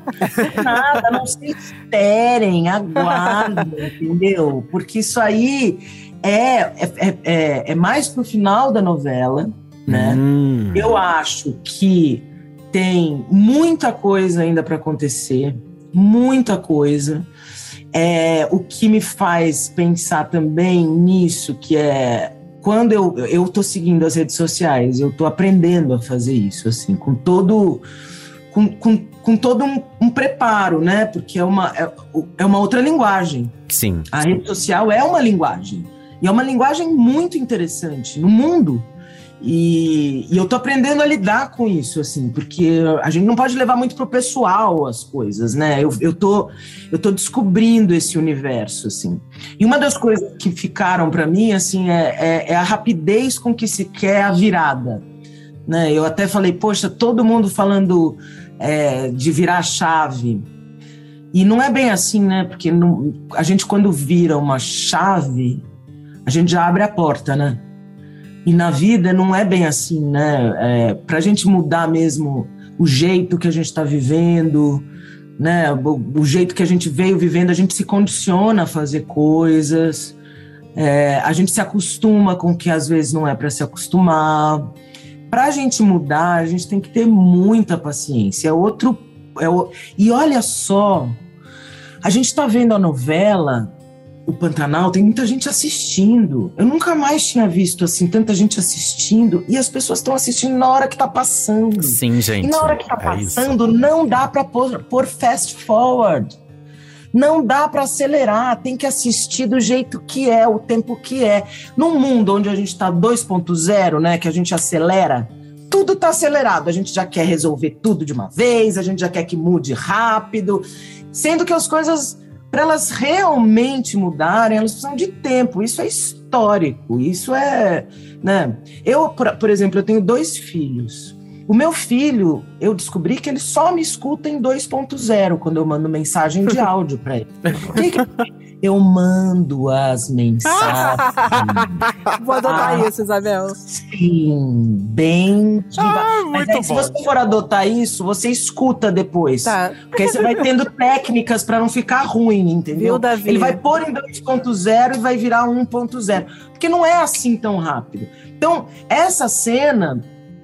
nada, não se esperem, aguardem, entendeu? Porque isso aí é, é, é, é mais pro final da novela, né? Hum. Eu acho que tem muita coisa ainda para acontecer, muita coisa. É, o que me faz pensar também nisso, que é quando eu eu tô seguindo as redes sociais, eu tô aprendendo a fazer isso, assim, com todo com, com, com todo um, um preparo, né? Porque é uma, é, é uma outra linguagem. Sim. A rede social é uma linguagem. E é uma linguagem muito interessante no mundo. E, e eu tô aprendendo a lidar com isso, assim, porque a gente não pode levar muito pro pessoal as coisas, né? Eu, eu, tô, eu tô descobrindo esse universo, assim. E uma das coisas que ficaram para mim, assim, é, é, é a rapidez com que se quer a virada. Né? Eu até falei, poxa, todo mundo falando é, de virar a chave. E não é bem assim, né? Porque não, a gente, quando vira uma chave, a gente já abre a porta, né? E na vida não é bem assim, né? É, Para a gente mudar mesmo o jeito que a gente está vivendo, né? O, o, jeito que a gente veio vivendo, a gente se condiciona a fazer coisas, é, a gente se acostuma com o que às vezes não é para se acostumar. Para a gente mudar, a gente tem que ter muita paciência. É outro. É o, e olha só, a gente está vendo a novela o Pantanal, tem muita gente assistindo. Eu nunca mais tinha visto assim tanta gente assistindo e as pessoas estão assistindo na hora que tá passando. Sim, gente. E na hora que tá é passando, isso. não dá para pôr, pôr fast forward. Não dá para acelerar, tem que assistir do jeito que é, o tempo que é. Num mundo onde a gente tá 2.0, né, que a gente acelera, tudo tá acelerado. A gente já quer resolver tudo de uma vez, a gente já quer que mude rápido, sendo que as coisas para elas realmente mudarem, elas precisam de tempo. Isso é histórico. Isso é, né? Eu, por, exemplo, eu tenho dois filhos. O meu filho, eu descobri que ele só me escuta em 2.0 quando eu mando mensagem de áudio para ele. Que que... Eu mando as mensagens. Vou adotar ah, isso, Isabel. Sim, bem. Ah, Mas aí, se você for adotar isso, você escuta depois. Tá. Porque aí você vai tendo técnicas para não ficar ruim, entendeu? Viu, Davi? Ele vai pôr em 2.0 e vai virar 1.0. Porque não é assim tão rápido. Então, essa cena,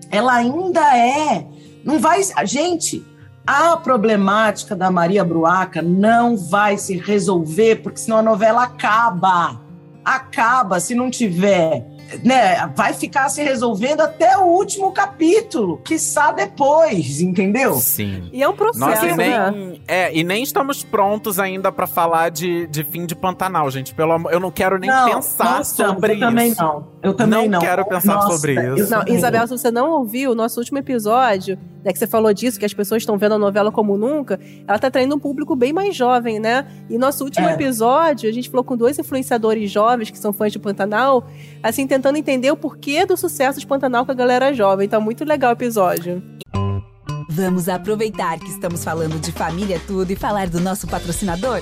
ela ainda é. Não vai. Gente, a problemática da Maria Bruaca não vai se resolver, porque senão a novela acaba. Acaba se não tiver. Né, vai ficar se resolvendo até o último capítulo, quiçá depois, entendeu? Sim. E é um processo, Nós e nem, né? É, e nem estamos prontos ainda para falar de, de fim de Pantanal, gente. Pelo amor, eu não quero nem não, pensar não sobre eu isso. Também não. Eu também não. Não quero pensar Nossa, sobre isso. Não, Isabel, se você não ouviu o nosso último episódio, né, que você falou disso, que as pessoas estão vendo a novela como nunca, ela tá traindo um público bem mais jovem, né? E nosso último É. episódio, a gente falou com dois influenciadores jovens que são fãs de Pantanal, assim, tentando entender o porquê do sucesso de Pantanal com a galera jovem. Tá muito legal o episódio. Vamos aproveitar que estamos falando de família tudo e falar do nosso patrocinador?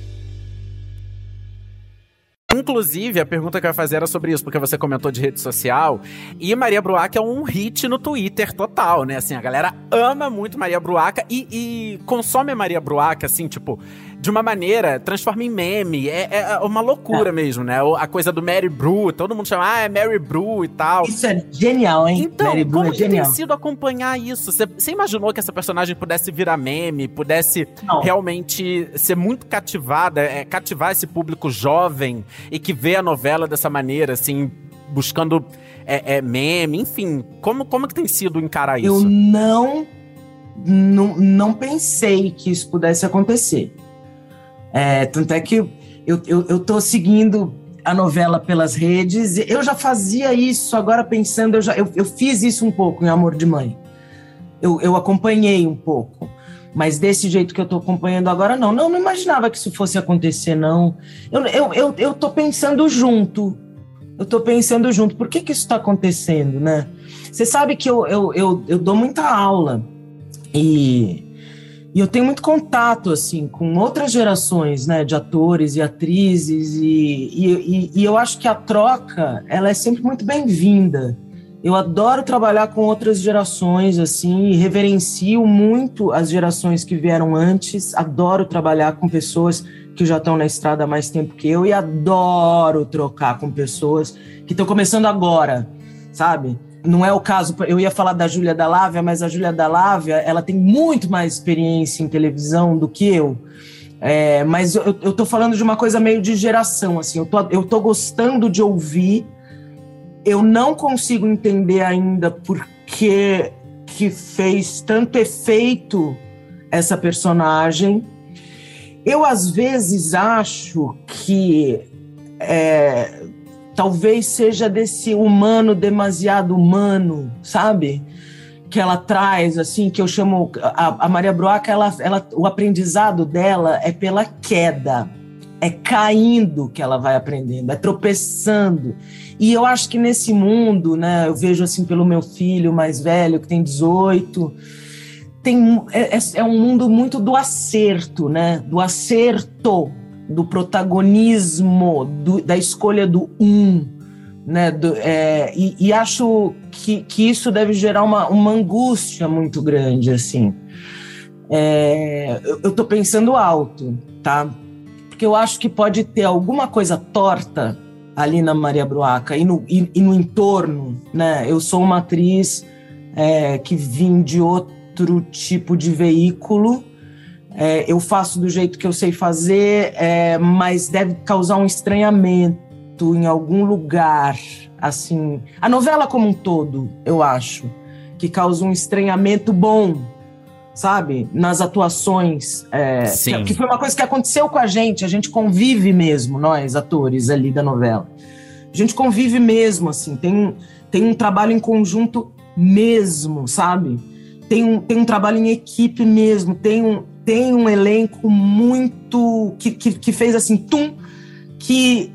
Inclusive, a pergunta que eu ia fazer era sobre isso, porque você comentou de rede social. E Maria Bruaca é um hit no Twitter total, né? Assim, a galera ama muito Maria Bruaca e, e consome Maria Bruaca, assim, tipo, de uma maneira, transforma em meme. É, é uma loucura mesmo, né? A coisa do Mary Bru, todo mundo chama, ah, é Mary Bru e tal. Isso é genial, hein? Então, Mary Blue como é que tem genial. sido acompanhar isso? Você- imaginou que essa personagem pudesse virar meme, pudesse Não. realmente ser muito cativada, é, cativar esse público jovem e que vê a novela dessa maneira, assim, buscando é, é, meme, enfim. Como, como que tem sido encarar Eu isso? não, não, não pensei que isso pudesse acontecer. É, tanto é que eu, eu, eu tô seguindo a novela pelas redes. Eu já fazia isso, agora pensando, eu, já, eu, eu fiz isso um pouco em Amor de Mãe. Eu, eu acompanhei um pouco. Mas desse jeito que eu tô acompanhando agora, não. Não, não imaginava que isso fosse acontecer, não. Eu, eu, eu, eu tô pensando junto. Eu tô pensando junto. Por que que isso tá acontecendo, né? Você sabe que eu, eu, eu, eu dou muita aula. E, e eu tenho muito contato, assim, com outras gerações, né? De atores e atrizes. E, e, e, eu acho que a troca, ela é sempre muito bem-vinda. Eu adoro trabalhar com outras gerações, assim, e reverencio muito as gerações que vieram antes. Adoro trabalhar com pessoas que já estão na estrada há mais tempo que eu e adoro trocar com pessoas que estão começando agora, sabe? Não é o caso, eu ia falar da Júlia da Lávia, mas a Júlia da Lávia, ela tem muito mais experiência em televisão do que eu. É, mas eu, eu tô falando de uma coisa meio de geração, assim, eu tô, eu tô gostando de ouvir eu não consigo entender ainda por que, que fez tanto efeito essa personagem. Eu, às vezes, acho que é, talvez seja desse humano demasiado humano, sabe? Que ela traz, assim, que eu chamo. A, a Maria Broaca, ela, ela, o aprendizado dela é pela queda. É caindo que ela vai aprendendo, é tropeçando. E eu acho que nesse mundo, né, eu vejo assim pelo meu filho mais velho, que tem 18, tem, é, é, é um mundo muito do acerto, né? Do acerto, do protagonismo, do, da escolha do um. Né, do, é, e, e, acho que, que isso deve gerar uma, uma angústia muito grande, assim. É, eu estou pensando alto, tá? Porque eu acho que pode ter alguma coisa torta ali na Maria Bruaca e no, e, e no entorno, né? Eu sou uma atriz é, que vim de outro tipo de veículo. É, eu faço do jeito que eu sei fazer, é, mas deve causar um estranhamento em algum lugar, assim. A novela como um todo, eu acho, que causa um estranhamento bom, sabe? Nas atuações. É, Sim. Que, que, foi uma coisa que aconteceu com a gente. A gente convive mesmo, nós, atores ali da novela. A gente convive mesmo, assim. Tem, tem um trabalho em conjunto mesmo, sabe? Tem um, tem um trabalho em equipe mesmo. Tem um, tem um elenco muito. que, que, que fez assim, tum, que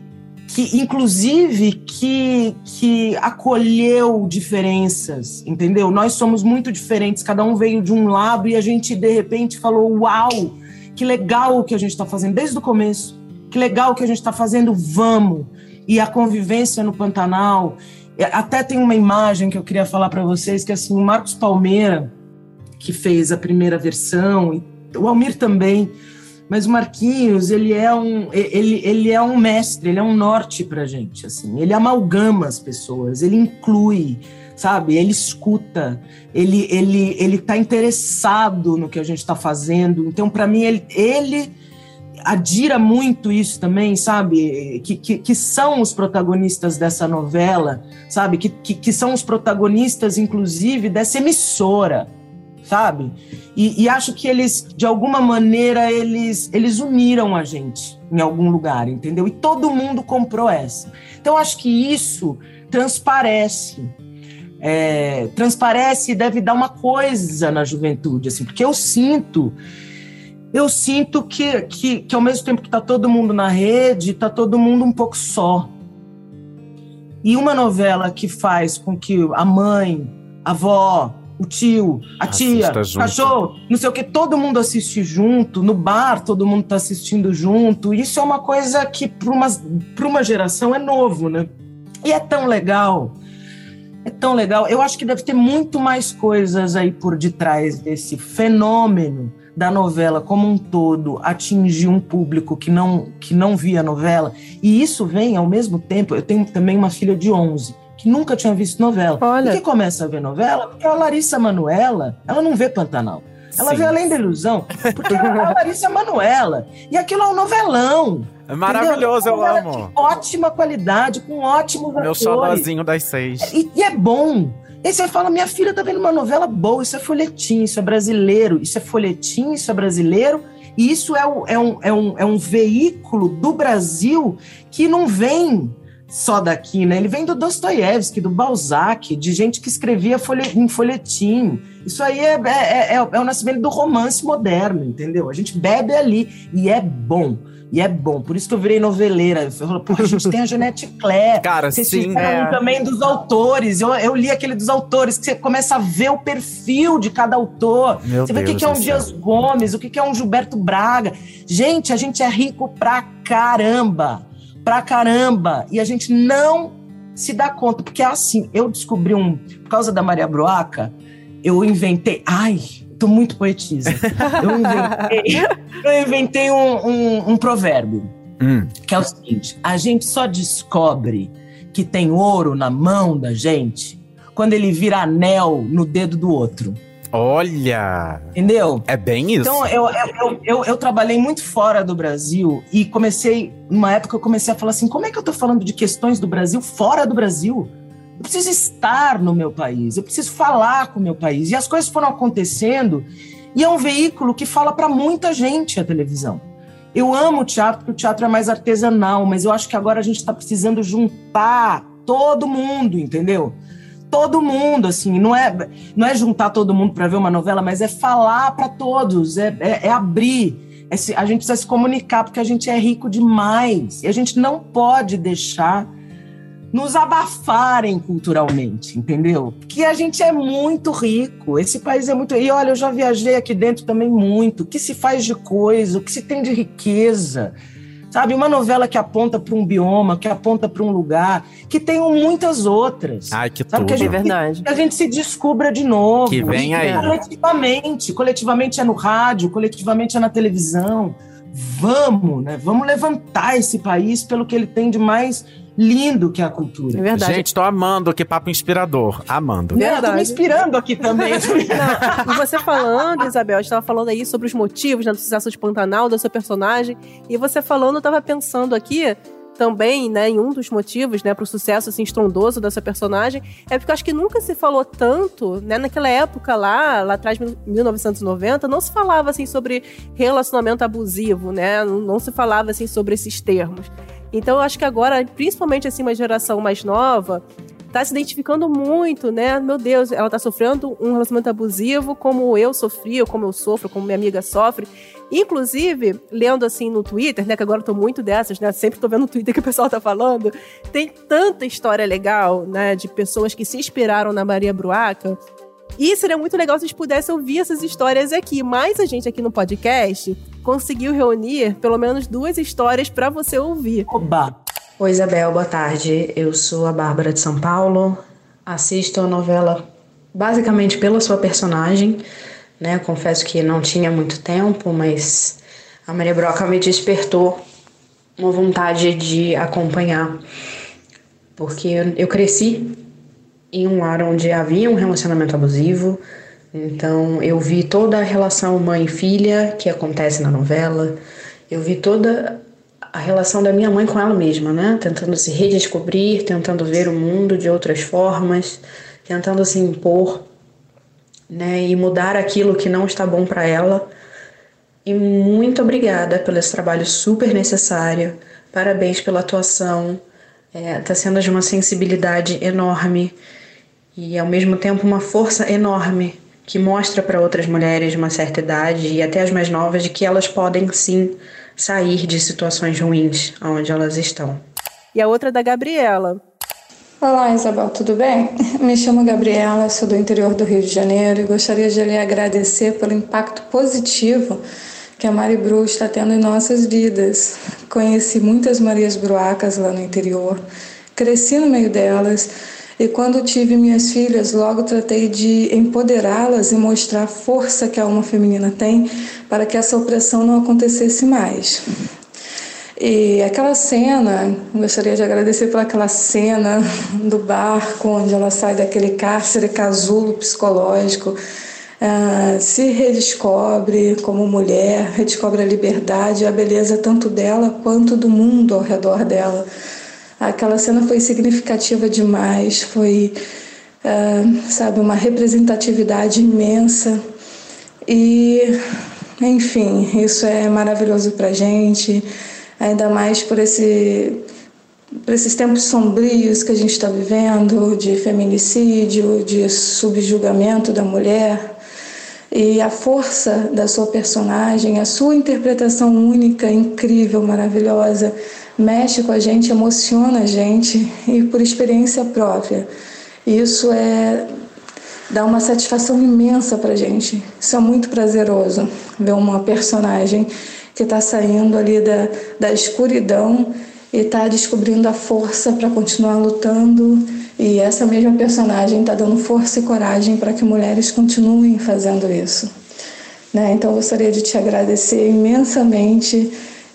que inclusive que, que acolheu diferenças, entendeu? Nós somos muito diferentes, cada um veio de um lado e a gente de repente falou: "Uau, que legal o que a gente está fazendo desde o começo. Que legal o que a gente está fazendo, vamos". E a convivência no Pantanal, é, até tem uma imagem que eu queria falar para vocês que assim, o Marcos Palmeira, que fez a primeira versão, o Almir também, mas o Marquinhos, ele é um, ele, ele é um mestre, ele é um norte pra gente, assim. Ele amalgama as pessoas, ele inclui, sabe? Ele escuta, ele ele ele tá interessado no que a gente está fazendo. Então, para mim, ele, ele adira muito isso também, sabe? Que, que, que, são os protagonistas dessa novela, sabe? Que, que, que são os protagonistas, inclusive, dessa emissora sabe? E, e, acho que eles, de alguma maneira, eles, eles uniram a gente em algum lugar, entendeu? E todo mundo comprou essa. Então, acho que isso transparece. É, transparece e deve dar uma coisa na juventude, assim, porque eu sinto eu sinto que, que, que ao mesmo tempo que está todo mundo na rede, está todo mundo um pouco só. E uma novela que faz com que a mãe, a avó, o tio, a tia, o cachorro, não sei o que, todo mundo assiste junto, no bar todo mundo está assistindo junto. Isso é uma coisa que para uma, uma geração é novo, né? E é tão legal. É tão legal. Eu acho que deve ter muito mais coisas aí por detrás desse fenômeno da novela como um todo atingir um público que não, que não via novela. E isso vem ao mesmo tempo. Eu tenho também uma filha de 11 que nunca tinha visto novela. Olha. Por que começa a ver novela? Porque a Larissa Manuela, ela não vê Pantanal. Ela Sim. vê Além da Ilusão, porque é a Larissa Manuela. E aquilo é um novelão. É maravilhoso, eu amo. ótima qualidade, com ótimos Meu atores. xodózinho das seis. E, e, é bom. E você fala, minha filha tá vendo uma novela boa, isso é folhetim, isso é brasileiro, isso é folhetim, isso é brasileiro. E isso é, um, é, um, é, um, é um veículo do Brasil que não vem só daqui, né? Ele vem do Dostoiévski, do Balzac, de gente que escrevia folhe, em folhetim. Isso aí é, é, é, é, o nascimento do romance moderno, entendeu? A gente bebe ali e é bom. E é bom, por isso que eu virei noveleira. Eu falo, pô, a gente tem a Jeanette Claire. Cara, Vocês sim. É. também dos autores. Eu, eu li aquele dos autores, que você começa a ver o perfil de cada autor. Meu você vê Deus o que, que é um do Dias Gomes, o que, que é um Gilberto Braga. Gente, a gente é rico pra caramba. Pra caramba. E a gente não se dá conta. Porque é assim, eu descobri um. Por causa da Maria Broaca, eu inventei. Ai, tô muito poetisa. Eu inventei, eu inventei um, um, um provérbio, Hum. que é o seguinte: a gente só descobre que tem ouro na mão da gente quando ele vira anel no dedo do outro. Olha! Entendeu? É bem isso. Então, eu, eu, eu, eu, trabalhei muito fora do Brasil e comecei, numa época, eu comecei a falar assim: como é que eu tô falando de questões do Brasil fora do Brasil? Eu preciso estar no meu país, eu preciso falar com o meu país. E as coisas foram acontecendo, e é um veículo que fala para muita gente a televisão. Eu amo o teatro, porque o teatro é mais artesanal, mas eu acho que agora a gente está precisando juntar todo mundo, entendeu? Todo mundo, assim, não é, não é juntar todo mundo para ver uma novela, mas é falar para todos, é, é, é abrir. É se, a gente precisa se comunicar, porque a gente é rico demais. E a gente não pode deixar nos abafarem culturalmente, entendeu? Porque a gente é muito rico, esse país é muito. E olha, eu já viajei aqui dentro também muito. O que se faz de coisa, o que se tem de riqueza. Sabe, uma novela que aponta para um bioma, que aponta para um lugar, que tem muitas outras. Ai, que Sabe, tudo. que a gente, É verdade. Que a gente se descubra de novo. Que vem aí. Coletivamente. Coletivamente é no rádio, coletivamente é na televisão. Vamos, né? Vamos levantar esse país pelo que ele tem de mais lindo que é a É cultura. verdade. Gente, tô amando, que papo inspirador. Amando. Eu tô me verdade. inspirando aqui também. Não, e você falando, Isabel, a gente tava falando aí sobre os motivos né, do sucesso de Pantanal, do seu personagem. E você falando, eu tava pensando aqui também, né, em um dos motivos, né, pro sucesso assim estrondoso dessa personagem, é porque eu acho que nunca se falou tanto, né, naquela época lá, lá atrás, 1990, não se falava assim sobre relacionamento abusivo, né? Não, não se falava assim sobre esses termos. Então eu acho que agora, principalmente assim uma geração mais nova, tá se identificando muito, né? Meu Deus, ela tá sofrendo um relacionamento abusivo como eu sofri, ou como eu sofro, como minha amiga sofre. Inclusive, lendo assim no Twitter, né? Que agora eu tô muito dessas, né? Sempre tô vendo no Twitter que o pessoal tá falando. Tem tanta história legal, né? De pessoas que se inspiraram na Maria Bruaca. E seria muito legal se a gente pudesse ouvir essas histórias aqui. Mas a gente aqui no podcast conseguiu reunir pelo menos duas histórias para você ouvir. Oba! Oi, Isabel, boa tarde. Eu sou a Bárbara de São Paulo. Assisto a novela basicamente pela sua personagem, né? Confesso que não tinha muito tempo, mas a Maria Broca me despertou uma vontade de acompanhar, porque eu, eu cresci em um lar onde havia um relacionamento abusivo, então eu vi toda a relação mãe-filha que acontece na novela, eu vi toda a relação da minha mãe com ela mesma, né? Tentando se redescobrir, tentando ver o mundo de outras formas, tentando se impor, né? E mudar aquilo que não está bom para ela. E muito obrigada pelo esse trabalho super necessário. Parabéns pela atuação. Está sendo de uma sensibilidade enorme e ao mesmo tempo uma força enorme que mostra para outras mulheres de uma certa idade e até as mais novas de que elas podem sim sair de situações ruins onde elas estão. E a outra é da Gabriela. Olá, Isabel, tudo bem? Me chamo Gabriela, sou do interior do Rio de Janeiro e gostaria de lhe agradecer pelo impacto positivo que a Mari Bru está tendo em nossas vidas. Conheci muitas Marias Bruacas lá no interior, cresci no meio delas e quando tive minhas filhas, logo tratei de empoderá-las e mostrar a força que a alma feminina tem para que essa opressão não acontecesse mais. E aquela cena, gostaria de agradecer por aquela cena do barco onde ela sai daquele cárcere casulo psicológico, uh, se redescobre como mulher, redescobre a liberdade e a beleza tanto dela quanto do mundo ao redor dela. Aquela cena foi significativa demais, foi, uh, sabe, uma representatividade imensa e, enfim, isso é maravilhoso pra gente ainda mais por esse para esses tempos sombrios que a gente está vivendo, de feminicídio, de subjugamento da mulher, e a força da sua personagem, a sua interpretação única, incrível, maravilhosa, mexe com a gente, emociona a gente e por experiência própria. Isso é dá uma satisfação imensa para gente. Isso é muito prazeroso ver uma personagem que está saindo ali da, da escuridão e está descobrindo a força para continuar lutando. E essa mesma personagem está dando força e coragem para que mulheres continuem fazendo isso. Né? Então, gostaria de te agradecer imensamente.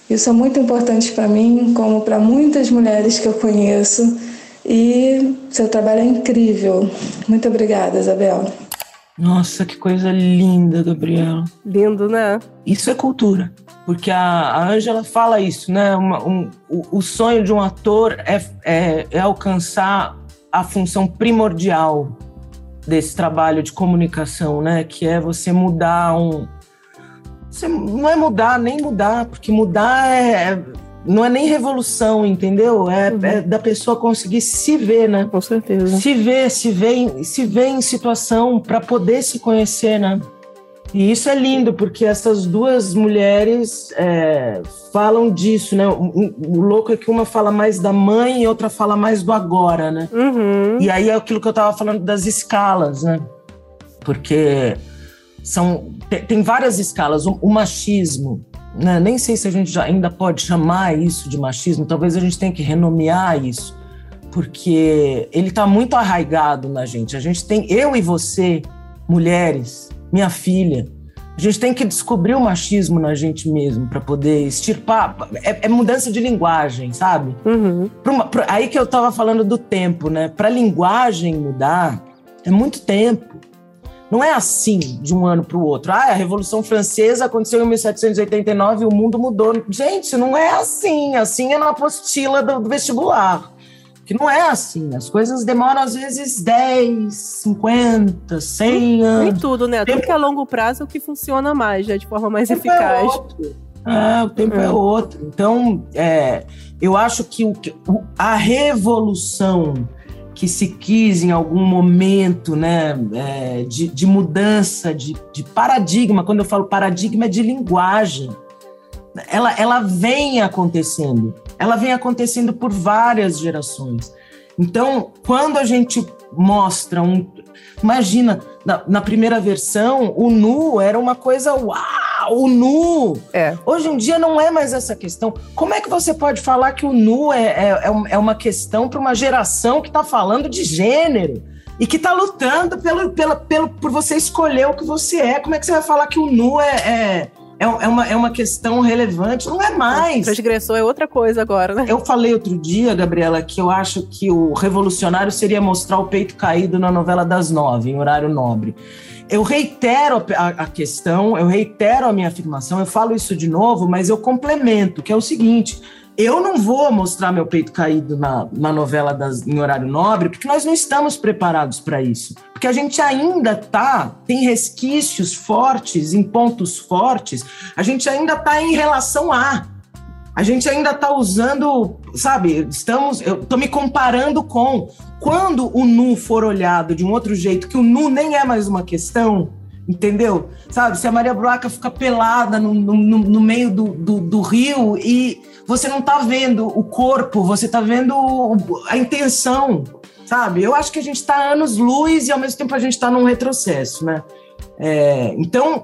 Isso é muito importante para mim, como para muitas mulheres que eu conheço. E seu trabalho é incrível. Muito obrigada, Isabel. Nossa, que coisa linda, Gabriela. Lindo, né? Isso é cultura. Porque a Ângela fala isso, né? Uma, um, o, o, sonho de um ator é, é, é alcançar a função primordial desse trabalho de comunicação, né? Que é você mudar um. Você não é mudar, nem mudar, porque mudar é, é não é nem revolução, entendeu? É, uhum. é, da pessoa conseguir se ver, né? Com certeza. Se ver, se ver, se ver em situação para poder se conhecer, né? E isso é lindo, porque essas duas mulheres é, falam disso, né? O, o, louco é que uma fala mais da mãe e outra fala mais do agora, né? Uhum. E aí é aquilo que eu tava falando das escalas, né? Porque são tem, tem várias escalas. O, o machismo, né? nem sei se a gente já ainda pode chamar isso de machismo, talvez a gente tenha que renomear isso, porque ele está muito arraigado na gente. A gente tem, eu e você, mulheres, minha filha, a gente tem que descobrir o machismo na gente mesmo para poder extirpar. É, é, mudança de linguagem, sabe? Uhum. Uma, pra, aí que eu estava falando do tempo, né? Para a linguagem mudar, é muito tempo. Não é assim de um ano para o outro. Ah, a Revolução Francesa aconteceu em 1789 e o mundo mudou. Gente, não é assim. Assim é na apostila do, do vestibular. Que não é assim. As coisas demoram às vezes 10, 50, 100 anos. Nem tudo, né? Tudo que é a longo prazo é o que funciona mais, já de forma mais o eficaz. É outro. Ah, o tempo é, é outro. Então, é, eu acho que o, a revolução que se quis em algum momento né, é, de, de, mudança de, de, paradigma, quando eu falo paradigma é de linguagem, ela, ela vem acontecendo, ela vem acontecendo por várias gerações. Então, quando a gente mostra um. Imagina, na, na primeira versão, o nu era uma coisa uau! O nu. É. Hoje em dia não é mais essa questão. Como é que você pode falar que o nu é, é, é, é uma questão para uma geração que está falando de gênero? E que está lutando pelo, pelo, pelo, por você escolher o que você é. Como é que você vai falar que o nu é, é é, é, uma, é uma questão relevante, não é mais. Transgressor é outra coisa agora, né? Eu falei outro dia, Gabriela, que eu acho que o revolucionário seria mostrar o peito caído na novela das nove, em horário nobre eu reitero a, a, questão, eu reitero a minha afirmação, eu falo isso de novo, mas eu complemento, que é o seguinte: eu não vou mostrar meu peito caído na, na novela das, em horário nobre, porque nós não estamos preparados para isso. Porque a gente ainda tá, tem resquícios fortes, em pontos fortes, a gente ainda tá em relação a. A gente ainda está usando, sabe? Estamos, eu estou me comparando com quando o nu for olhado de um outro jeito, que o nu nem é mais uma questão, entendeu? Sabe? Se a Maria Bruaca fica pelada no, no, no meio do, do, do, rio e você não está vendo o corpo, você está vendo a intenção, sabe? Eu acho que a gente está anos-luz e ao mesmo tempo a gente está num retrocesso, né? É, então,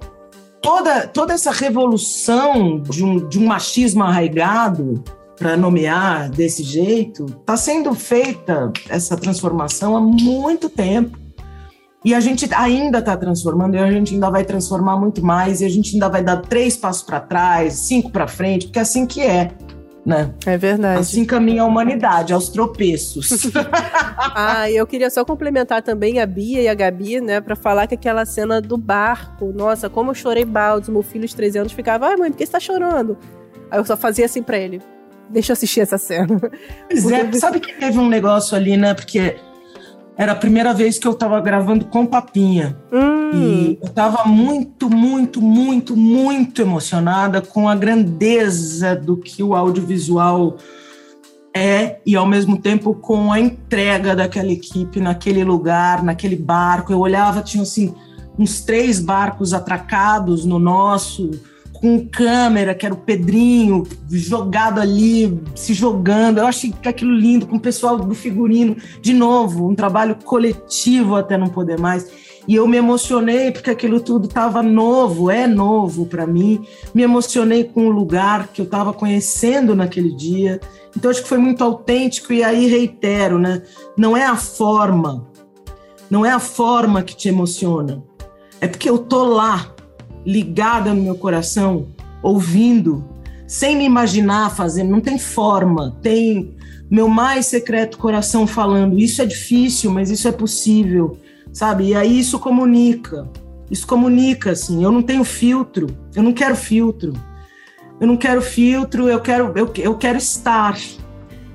toda, toda essa revolução de um, de um machismo arraigado, para nomear desse jeito, está sendo feita essa transformação há muito tempo. E a gente ainda está transformando, e a gente ainda vai transformar muito mais, e a gente ainda vai dar três passos para trás, cinco para frente, porque é assim que é. Né? É verdade. Assim caminha a humanidade, aos tropeços. ah, eu queria só complementar também a Bia e a Gabi, né, para falar que aquela cena do barco, nossa, como eu chorei baldes, meu filho de 13 anos ficava, ai mãe, por que você tá chorando? Aí eu só fazia assim para ele, deixa eu assistir essa cena. Pois é, sabe que teve um negócio ali, né? Porque era a primeira vez que eu tava gravando com Papinha. Hum. E eu tava muito, muito, muito, muito emocionada com a grandeza do que o audiovisual é e ao mesmo tempo com a entrega daquela equipe naquele lugar, naquele barco. Eu olhava, tinha assim uns três barcos atracados no nosso, com câmera, que era o Pedrinho, jogado ali, se jogando. Eu achei aquilo lindo, com o pessoal do figurino. De novo, um trabalho coletivo até não poder mais. E eu me emocionei porque aquilo tudo estava novo, é novo para mim. Me emocionei com o lugar que eu estava conhecendo naquele dia. Então acho que foi muito autêntico e aí reitero, né? Não é a forma, não é a forma que te emociona. É porque eu tô lá, ligada no meu coração, ouvindo, sem me imaginar fazendo, não tem forma, tem meu mais secreto coração falando, isso é difícil, mas isso é possível sabe? E aí isso comunica. Isso comunica, assim. Eu não tenho filtro. Eu não quero filtro. Eu não quero filtro. Eu quero, eu, eu quero estar.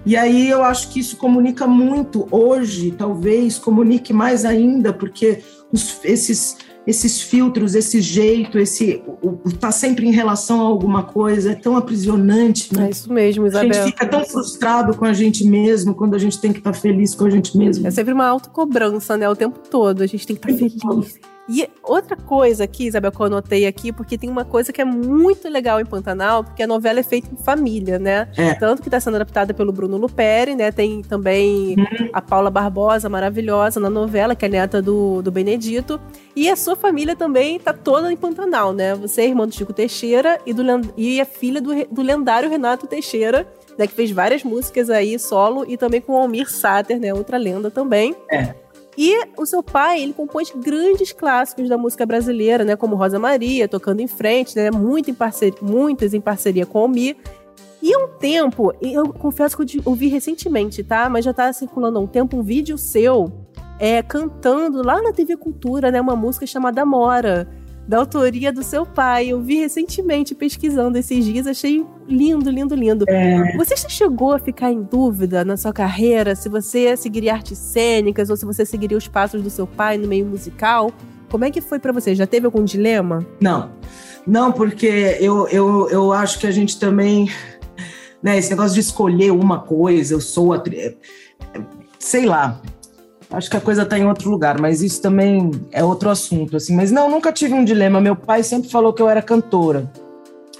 E aí eu acho que isso comunica muito. Hoje, talvez, comunique mais ainda, porque os, esses esses filtros, esse jeito, esse tá sempre em relação a alguma coisa, é tão aprisionante, né? É isso mesmo, Isabel. A gente fica tão frustrado com a gente mesmo quando a gente tem que estar tá feliz com a gente mesmo. É sempre uma autocobrança, né? O tempo todo. A gente tem que estar tá feliz. E outra coisa aqui, Isabel, que eu anotei aqui, porque tem uma coisa que é muito legal em Pantanal, porque a novela é feita em família, né? É. Tanto que está sendo adaptada pelo Bruno Luperi, né? Tem também uhum. a Paula Barbosa, maravilhosa, na novela, que é neta do, do Benedito. E a sua família também tá toda em Pantanal, né? Você é irmã do Chico Teixeira e, do, e é filha do, do lendário Renato Teixeira, né? Que fez várias músicas aí solo e também com o Almir Sater, né? Outra lenda também. É. E o seu pai, ele compôs grandes clássicos da música brasileira, né, como Rosa Maria, Tocando em Frente, né, muito em parceria, muitas em parceria com o Mi. E um tempo, eu confesso que eu ouvi recentemente, tá? Mas já tá circulando há um tempo um vídeo seu é, cantando lá na TV Cultura, né, uma música chamada Mora da autoria do seu pai. Eu vi recentemente pesquisando esses dias, achei lindo, lindo, lindo. É... Você já chegou a ficar em dúvida na sua carreira se você seguiria artes cênicas ou se você seguiria os passos do seu pai no meio musical? Como é que foi para você? Já teve algum dilema? Não. Não, porque eu, eu, eu acho que a gente também. Né, esse negócio de escolher uma coisa, eu sou. A, sei lá, acho que a coisa está em outro lugar, mas isso também é outro assunto, assim. Mas não, nunca tive um dilema. Meu pai sempre falou que eu era cantora.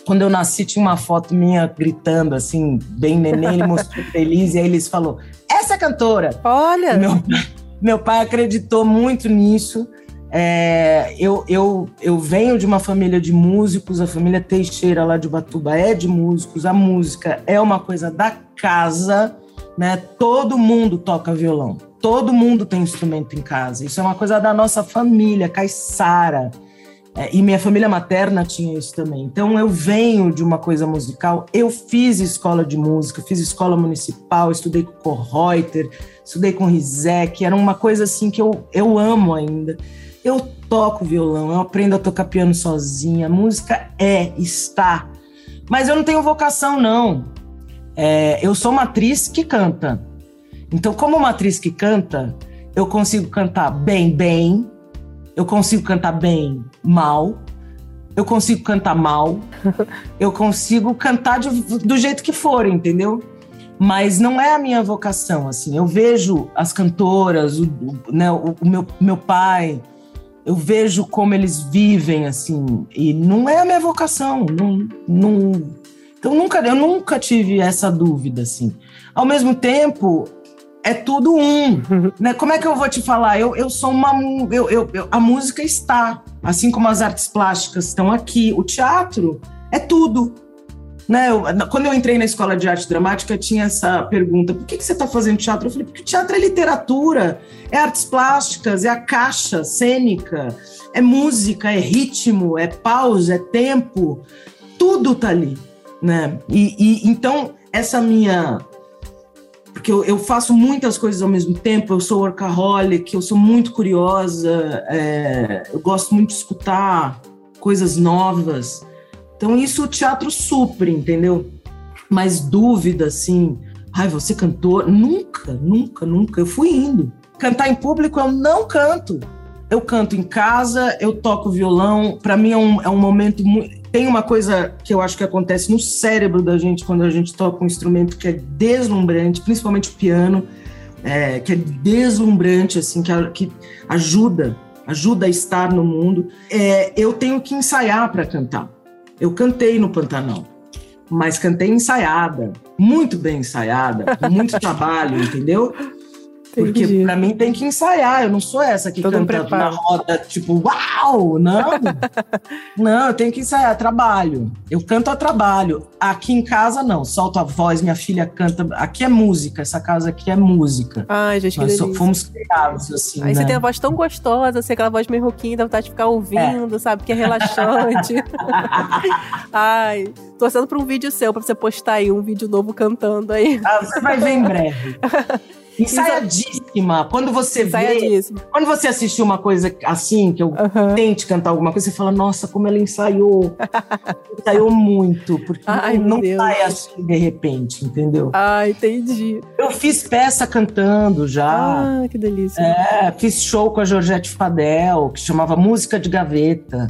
Quando eu nasci, tinha uma foto minha gritando, assim, bem neném, ele mostrou feliz, e aí eles falou: essa é cantora. Olha! Meu, meu pai acreditou muito nisso. É, eu, eu, eu venho de uma família de músicos, a família Teixeira lá de Batuba é de músicos, a música é uma coisa da casa, né? Todo mundo toca violão todo mundo tem instrumento em casa. Isso é uma coisa da nossa família, caiçara. É, e minha família materna tinha isso também. Então eu venho de uma coisa musical. Eu fiz escola de música, fiz escola municipal, estudei com Korreuter, estudei com Rizek. Era uma coisa assim que eu, eu amo ainda. Eu toco violão, eu aprendo a tocar piano sozinha. Música é, está. Mas eu não tenho vocação, não. É, eu sou uma atriz que canta. Então, como uma atriz que canta, eu consigo cantar bem, bem, eu consigo cantar bem, mal, eu consigo cantar mal, eu consigo cantar de, do jeito que for, entendeu? Mas não é a minha vocação, assim. Eu vejo as cantoras, o, né, o, o meu, meu pai, eu vejo como eles vivem, assim, e não é a minha vocação, não, não... Então, nunca, eu nunca tive essa dúvida, assim. Ao mesmo tempo, é tudo um. né? Como é que eu vou te falar? Eu, eu sou uma. Eu, eu, eu, a música está, assim como as artes plásticas estão aqui. O teatro é tudo. Né? Eu, quando eu entrei na escola de arte dramática, tinha essa pergunta: por que, que você está fazendo teatro? Eu falei: porque teatro é literatura, é artes plásticas, é a caixa cênica, é música, é ritmo, é pausa, é tempo, tudo tá ali. Né? E, e então, essa minha porque eu, eu, faço muitas coisas ao mesmo tempo, eu sou workaholic, eu sou muito curiosa, é, eu gosto muito de escutar coisas novas. Então isso o teatro supre, entendeu? Mas dúvida, assim, ai, você cantou? Nunca, nunca, nunca. Eu fui indo. Cantar em público eu não canto. Eu canto em casa, eu toco violão. Para mim é um, é um momento muito tem uma coisa que eu acho que acontece no cérebro da gente quando a gente toca um instrumento que é deslumbrante, principalmente o piano, é, que é deslumbrante, assim, que, que ajuda, ajuda a estar no mundo. É, eu tenho que ensaiar para cantar. Eu cantei no Pantanal, mas cantei ensaiada, muito bem ensaiada, com muito trabalho, entendeu? Porque Entendi. pra mim tem que ensaiar. Eu não sou essa que Todo um canta na roda, tipo, uau! Não! não, eu tenho que ensaiar, trabalho. Eu canto a trabalho. Aqui em casa, não. Solto a voz, minha filha canta. Aqui é música, essa casa aqui é música. Ai, gente, Nós delícia. fomos criados assim. Aí né? você tem a voz tão gostosa, assim, aquela voz meio rouquinha, dá vontade de ficar ouvindo, sabe? Que é relaxante. Ai, torcendo pra um vídeo seu, pra você postar aí um vídeo novo cantando aí. Ah, você vai ver em breve. Ensaiadíssima. Quando você vê, quando você assistir uma coisa assim, que eu tente cantar alguma coisa, você fala, nossa, como ela ensaiou. ensaiou muito, porque Ai, não, sai assim de repente, entendeu? Ah, entendi. Eu fiz peça cantando já. Ah, que delícia. É, fiz show com a Georgette Fadel, que chamava Música de Gaveta.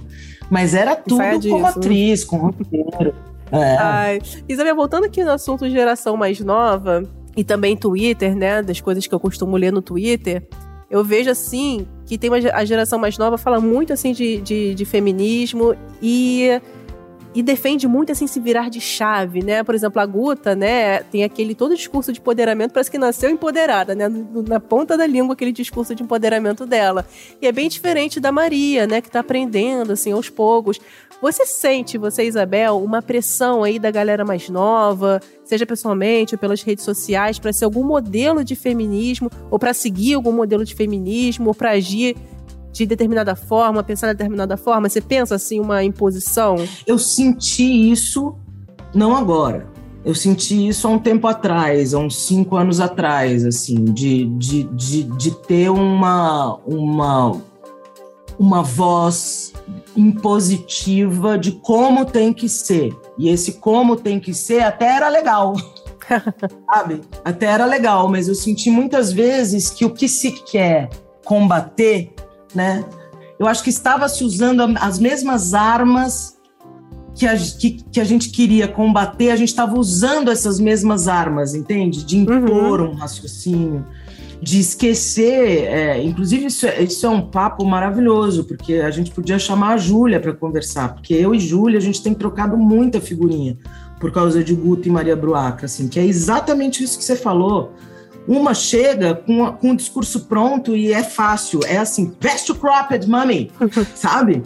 Mas era tudo Ensaiadíssimo. como atriz, com roteiro. É. Ai. Isabel, voltando aqui no assunto geração mais nova e também Twitter, né? Das coisas que eu costumo ler no Twitter, eu vejo assim que tem uma, a geração mais nova fala muito assim de, de, de feminismo e. E defende muito assim se virar de chave, né? Por exemplo, a Guta, né, tem aquele todo discurso de empoderamento, parece que nasceu empoderada, né? Na ponta da língua aquele discurso de empoderamento dela. E é bem diferente da Maria, né, que tá aprendendo assim aos poucos. Você sente, você, Isabel, uma pressão aí da galera mais nova, seja pessoalmente ou pelas redes sociais, para ser algum modelo de feminismo, ou para seguir algum modelo de feminismo, ou para agir de determinada forma, pensar de determinada forma? Você pensa assim, uma imposição? Eu senti isso, não agora. Eu senti isso há um tempo atrás, há uns cinco anos atrás, assim, de, de, de, de ter uma, uma, uma voz impositiva de como tem que ser. E esse como tem que ser até era legal. Sabe? Até era legal, mas eu senti muitas vezes que o que se quer combater, né? Eu acho que estava se usando as mesmas armas que a, que, que a gente queria combater, a gente estava usando essas mesmas armas, entende? De impor um raciocínio, de esquecer. é, inclusive, isso é, isso é um papo maravilhoso, porque a gente podia chamar a Júlia para conversar, porque eu e Júlia, a gente tem trocado muita figurinha por causa de Guto e Maria Bruaca, assim, que é exatamente isso que você falou. Uma chega com, a- com o discurso pronto e é fácil. É assim, veste o cropped, mami, sabe?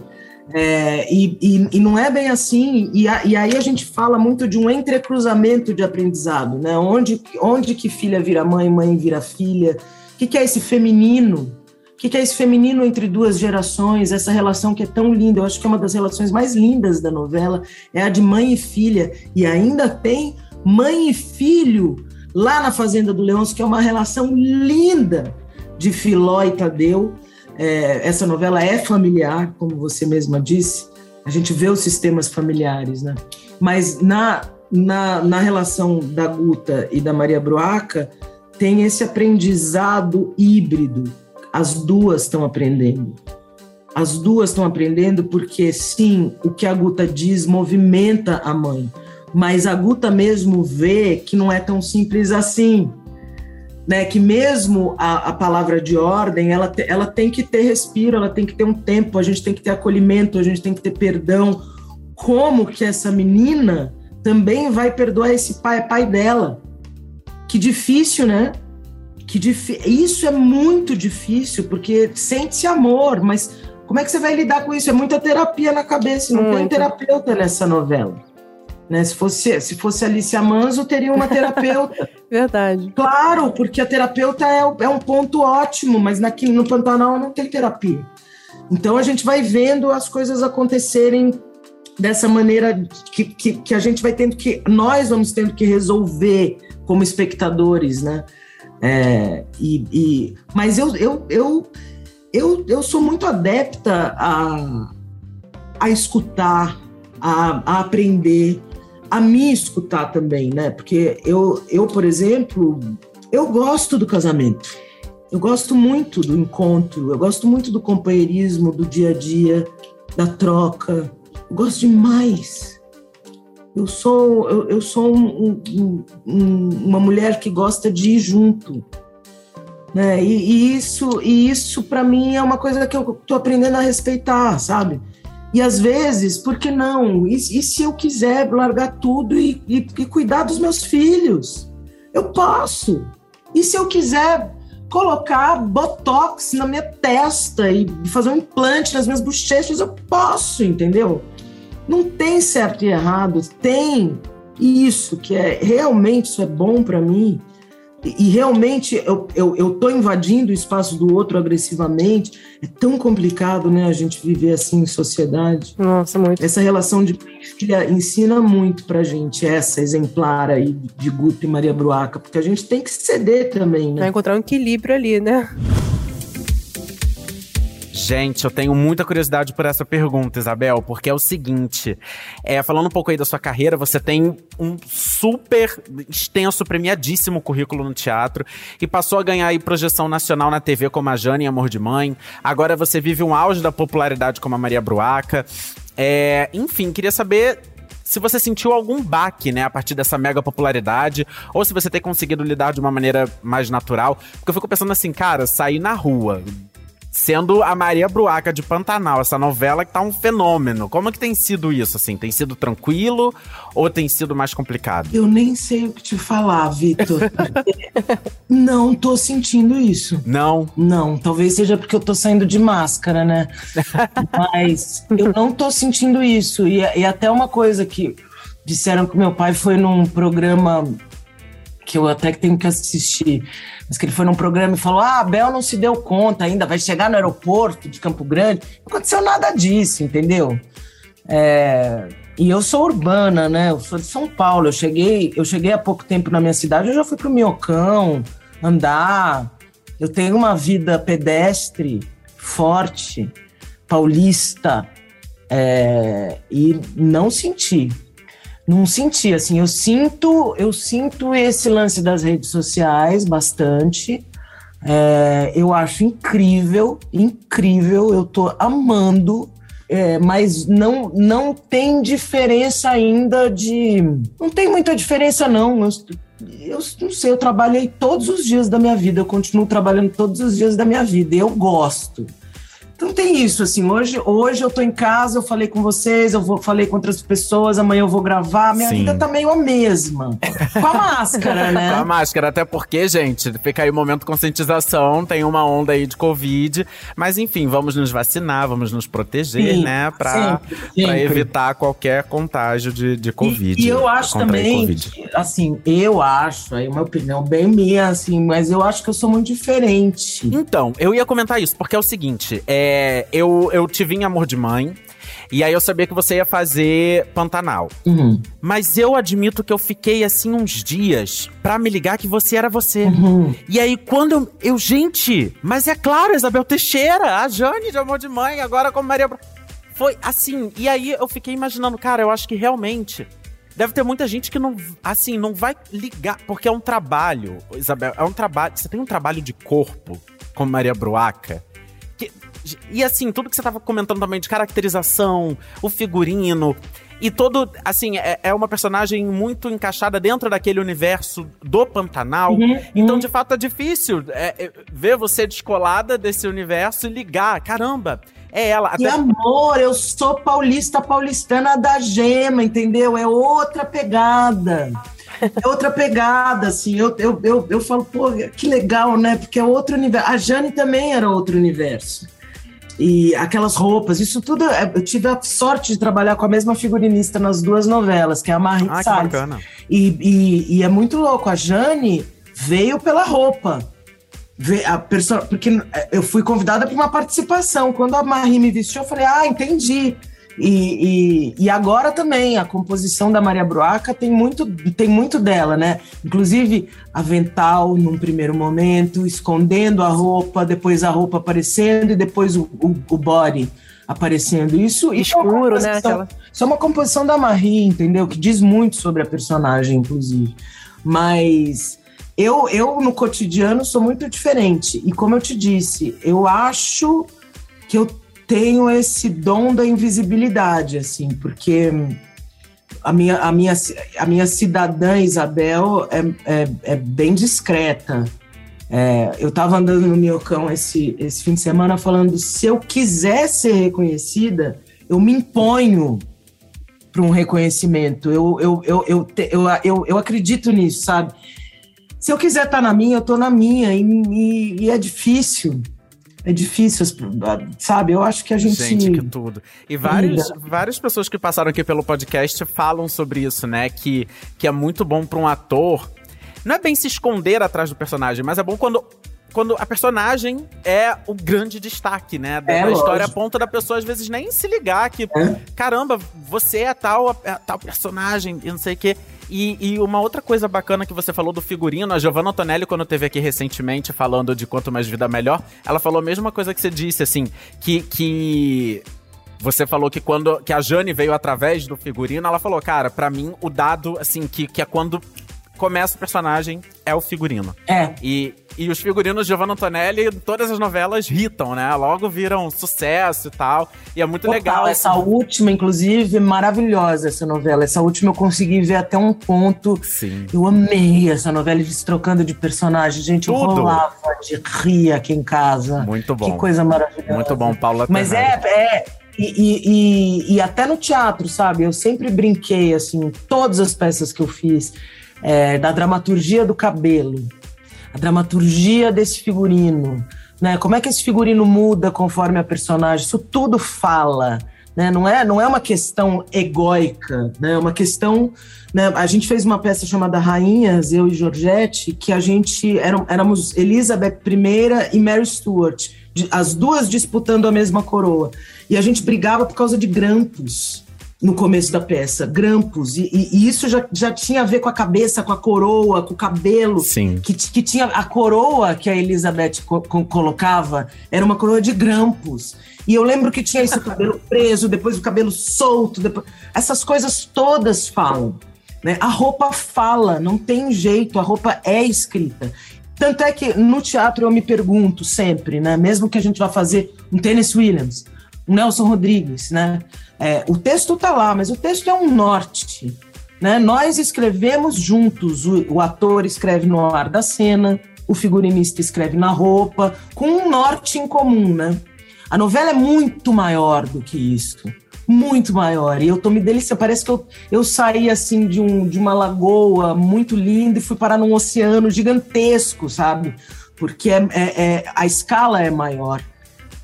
É, e, e, e não é bem assim. E, a- e aí a gente fala muito de um entrecruzamento de aprendizado, né? Onde, onde que filha vira mãe, mãe vira filha. O que, que é esse feminino? O que, que é esse feminino entre duas gerações? Essa relação que é tão linda. Eu acho que é uma das relações mais lindas da novela. É a de mãe e filha. E ainda tem mãe e filho lá na Fazenda do Leôncio, que é uma relação linda de Filó e Tadeu. É, essa novela é familiar, como você mesma disse. A gente vê os sistemas familiares, né? Mas na, na, na relação da Guta e da Maria Bruaca, tem esse aprendizado híbrido. As duas estão aprendendo. As duas estão aprendendo porque, sim, o que a Guta diz movimenta a mãe. Mas a Guta mesmo vê que não é tão simples assim né, que mesmo a, a palavra de ordem, ela, te, ela tem que ter respiro, ela tem que ter um tempo, a gente tem que ter acolhimento, a gente tem que ter perdão. Como que essa menina também vai perdoar esse pai, pai dela? Que difícil, né? Que dif... Isso é muito difícil, porque sente-se amor, mas como é que você vai lidar com isso? É muita terapia na cabeça, não tem Muito. terapeuta nessa novela. Né? Se fosse se fosse Alicia Manso, teria uma terapeuta. Verdade. Claro, porque a terapeuta é, é um ponto ótimo, mas naquele, no Pantanal não tem terapia. Então a gente vai vendo as coisas acontecerem dessa maneira que, que, que a gente vai tendo que. Nós vamos tendo que resolver como espectadores, né? É, e, e- mas eu, eu, eu, eu, eu sou muito adepta a, a escutar, a, a aprender, a me escutar também, né? Porque eu, eu, por exemplo, eu gosto do casamento. Eu gosto muito do encontro, eu gosto muito do companheirismo, do dia a dia, da troca, Eu gosto demais. Eu sou, eu, eu sou um, um, um, uma mulher que gosta de ir junto. Né? E, e isso, e isso para mim é uma coisa que eu tô aprendendo a respeitar, sabe? E às vezes, por que não? E, e se eu quiser largar tudo e, e, e cuidar dos meus filhos? Eu posso. E se eu quiser colocar botox na minha testa e fazer um implante nas minhas bochechas, eu posso, entendeu? Não tem certo e errado, tem isso que é realmente isso é bom para mim e realmente eu, eu, eu tô invadindo o espaço do outro agressivamente. É tão complicado, né, a gente viver assim em sociedade. Nossa, muito. Essa relação de filha ensina muito pra gente, essa exemplar aí de Guto e Maria Bruaca, porque a gente tem que ceder também, né? Vai encontrar um equilíbrio ali, né? Gente, eu tenho muita curiosidade por essa pergunta, Isabel, porque é o seguinte: é, falando um pouco aí da sua carreira, você tem um super extenso, premiadíssimo currículo no teatro e passou a ganhar aí projeção nacional na TV como a Jane em Amor de Mãe. Agora você vive um auge da popularidade como a Maria Bruaca. É, enfim, queria saber se você sentiu algum baque, né, a partir dessa mega popularidade, ou se você tem conseguido lidar de uma maneira mais natural. Porque eu fico pensando assim, cara, sair na rua, sendo a Maria Bruaca de Pantanal, essa novela que tá um fenômeno. Como é que tem sido isso, assim? Tem sido tranquilo ou tem sido mais complicado? Eu nem sei o que te falar, Vitor. não tô sentindo isso. Não? Não, talvez seja porque eu tô saindo de máscara, né? Mas eu não tô sentindo isso. E, e até uma coisa que disseram que meu pai foi num programa que eu até tenho que assistir, mas que ele foi num programa e falou: Ah, a Bel não se deu conta ainda, vai chegar no aeroporto de Campo Grande. Não aconteceu nada disso, entendeu? É, e eu sou urbana, né? Eu sou de São Paulo. Eu cheguei, eu cheguei há pouco tempo na minha cidade, eu já fui pro Miocão andar. Eu tenho uma vida pedestre forte, paulista, é, e não senti não senti assim, eu sinto, eu sinto esse lance das redes sociais bastante. É, eu acho incrível, incrível, eu tô amando, é, mas não, não tem diferença ainda de. Não tem muita diferença, não. Eu, eu não sei, eu trabalhei todos os dias da minha vida, eu continuo trabalhando todos os dias da minha vida, eu gosto. Então tem isso, assim, hoje, hoje eu tô em casa, eu falei com vocês, eu vou, falei com outras pessoas, amanhã eu vou gravar, minha Sim. vida tá meio a mesma. Com a máscara, né? com a máscara, até porque, gente, fica aí o momento de conscientização, tem uma onda aí de Covid, mas enfim, vamos nos vacinar, vamos nos proteger, Sim, né, pra, sempre, sempre. pra evitar qualquer contágio de, de Covid. E, e eu acho também, que, assim, eu acho, aí uma opinião bem minha, assim, mas eu acho que eu sou muito diferente. Então, eu ia comentar isso, porque é o seguinte, é é, eu, eu te em Amor de Mãe. E aí eu sabia que você ia fazer Pantanal. Uhum. Mas eu admito que eu fiquei assim uns dias pra me ligar que você era você. Uhum. E aí quando eu, eu, Gente, mas é claro, Isabel Teixeira, a Jane de Amor de Mãe, agora como Maria. Foi assim. E aí eu fiquei imaginando, cara, eu acho que realmente. Deve ter muita gente que não, assim, não vai ligar, porque é um trabalho, Isabel, é um trabalho, você tem um trabalho de corpo, como Maria Bruaca, e assim, tudo que você tava comentando também de caracterização, o figurino. E todo, assim, é, é uma personagem muito encaixada dentro daquele universo do Pantanal. Uhum, então, uhum. de fato, é difícil é, é, ver você descolada desse universo e ligar. Caramba, é ela. Até... E amor, eu sou paulista, paulistana da gema, entendeu? É outra pegada. É outra pegada, assim. Eu, eu, eu, eu falo, pô, que legal, né? Porque é outro universo. A Jane também era outro universo e aquelas roupas, isso tudo. É, eu tive a sorte de trabalhar com a mesma figurinista nas duas novelas, que é a Marie ah, Salles. E, e, e, é muito louco. A Jane veio pela roupa. A pessoa, porque eu fui convidada para uma participação. Quando a Marie me vestiu, eu falei: Ah, entendi. E, e, e, agora também, a composição da Maria Bruaca tem muito, tem muito dela, né? Inclusive, avental num primeiro momento, escondendo a roupa, depois a roupa aparecendo e depois o, o, o body aparecendo. Isso, isso é Escuro, é né? Aquela... Isso é uma composição da Marie, entendeu? Que diz muito sobre a personagem, inclusive. Mas eu, eu no cotidiano sou muito diferente. E como eu te disse, eu acho que eu tenho esse dom da invisibilidade, assim, porque a minha, a minha, a minha cidadã Isabel é, é, é bem discreta. É, eu estava andando no Miocão esse, esse fim de semana falando: se eu quiser ser reconhecida, eu me imponho para um reconhecimento. Eu, eu, eu, eu, eu, eu, eu, acredito nisso, sabe? Se eu quiser estar tá na minha, eu estou na minha, e, e, e, é difícil. É difícil, sabe? Eu acho que a gente. Gente, que tudo. E vários, várias pessoas que passaram aqui pelo podcast falam sobre isso, né? Que, que é muito bom para um ator não é bem se esconder atrás do personagem, mas é bom quando quando a personagem é o grande destaque, né? Da é, história a ponto da pessoa às vezes nem se ligar que, é. caramba, você é tal, é tal personagem e não sei o quê. E, e, uma outra coisa bacana que você falou do figurino, a Giovanna Antonelli, quando teve aqui recentemente falando de quanto mais vida melhor, ela falou a mesma coisa que você disse, assim, que, que você falou que quando que a Jane veio através do figurino, ela falou, cara, para mim o dado assim que, que é quando começa o personagem, é o figurino. É. E, e os figurinos de Giovanna Antonelli, todas as novelas hitam, né? Logo viram sucesso e tal. E é muito Total, legal. Essa última, inclusive, maravilhosa essa novela. Essa última eu consegui ver até um ponto. Sim. Eu amei essa novela, eles trocando de personagem. Gente, Tudo. eu rolava de rir aqui em casa. Muito bom. Que coisa maravilhosa. Muito bom, Paula. Mas é, é e, e, e, e, até no teatro, sabe? Eu sempre brinquei, assim, todas as peças que eu fiz é, da dramaturgia do cabelo, a dramaturgia desse figurino, né? Como é que esse figurino muda conforme a personagem? Isso tudo fala. Né? Não, é, não é uma questão egóica, né? é uma questão. Né? A gente fez uma peça chamada Rainhas, eu e Georgette, que a gente eram, éramos Elizabeth I e Mary Stuart, as duas disputando a mesma coroa. E a gente brigava por causa de grampos no começo da peça, grampos, e, e, isso já, já tinha a ver com a cabeça, com a coroa, com o cabelo. Sim. Que, que tinha a coroa que a Elizabeth co colocava, era uma coroa de grampos. E eu lembro que tinha esse cabelo preso, depois o cabelo solto, depois... essas coisas todas falam. Né? A roupa fala, não tem jeito, a roupa é escrita. Tanto é que no teatro eu me pergunto sempre, né? Mesmo que a gente vá fazer um Tennessee Williams, Nelson Rodrigues, né? É, o texto está lá, mas o texto é um norte. Né? Nós escrevemos juntos, o, o ator escreve no ar da cena, o figurinista escreve na roupa, com um norte em comum, né? A novela é muito maior do que isso. Muito maior. E eu tô me deliciando. Parece que eu, eu saí assim de, um, de uma lagoa muito linda e fui parar num oceano gigantesco, sabe? Porque é, é, é a escala é maior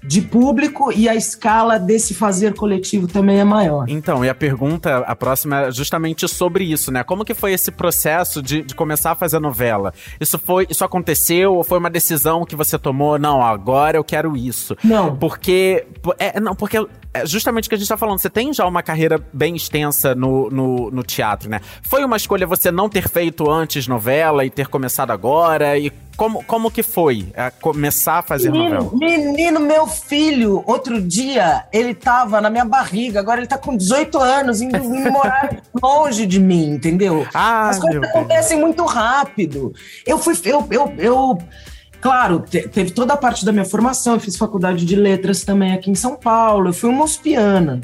de público e a escala desse fazer coletivo também é maior. Então, e a pergunta, a próxima é justamente sobre isso, né? Como que foi esse processo de, de começar a fazer novela? Isso foi, isso aconteceu ou foi uma decisão que você tomou? Não, agora eu quero isso. Não. Porque, é, não, porque é justamente o que a gente tá falando, você tem já uma carreira bem extensa no, no, no, teatro, né? Foi uma escolha você não ter feito antes novela e ter começado agora? E como, como que foi é, começar a fazer menino, novela? Menino, meu filho, outro dia, ele tava na minha barriga, agora ele tá com 18 anos, indo, indo morar longe de mim, entendeu? Ah, As coisas acontecem muito rápido. Eu fui, eu, eu, eu Claro, te, teve toda a parte da minha formação, eu fiz faculdade de letras também aqui em São Paulo, eu fui uma ospiana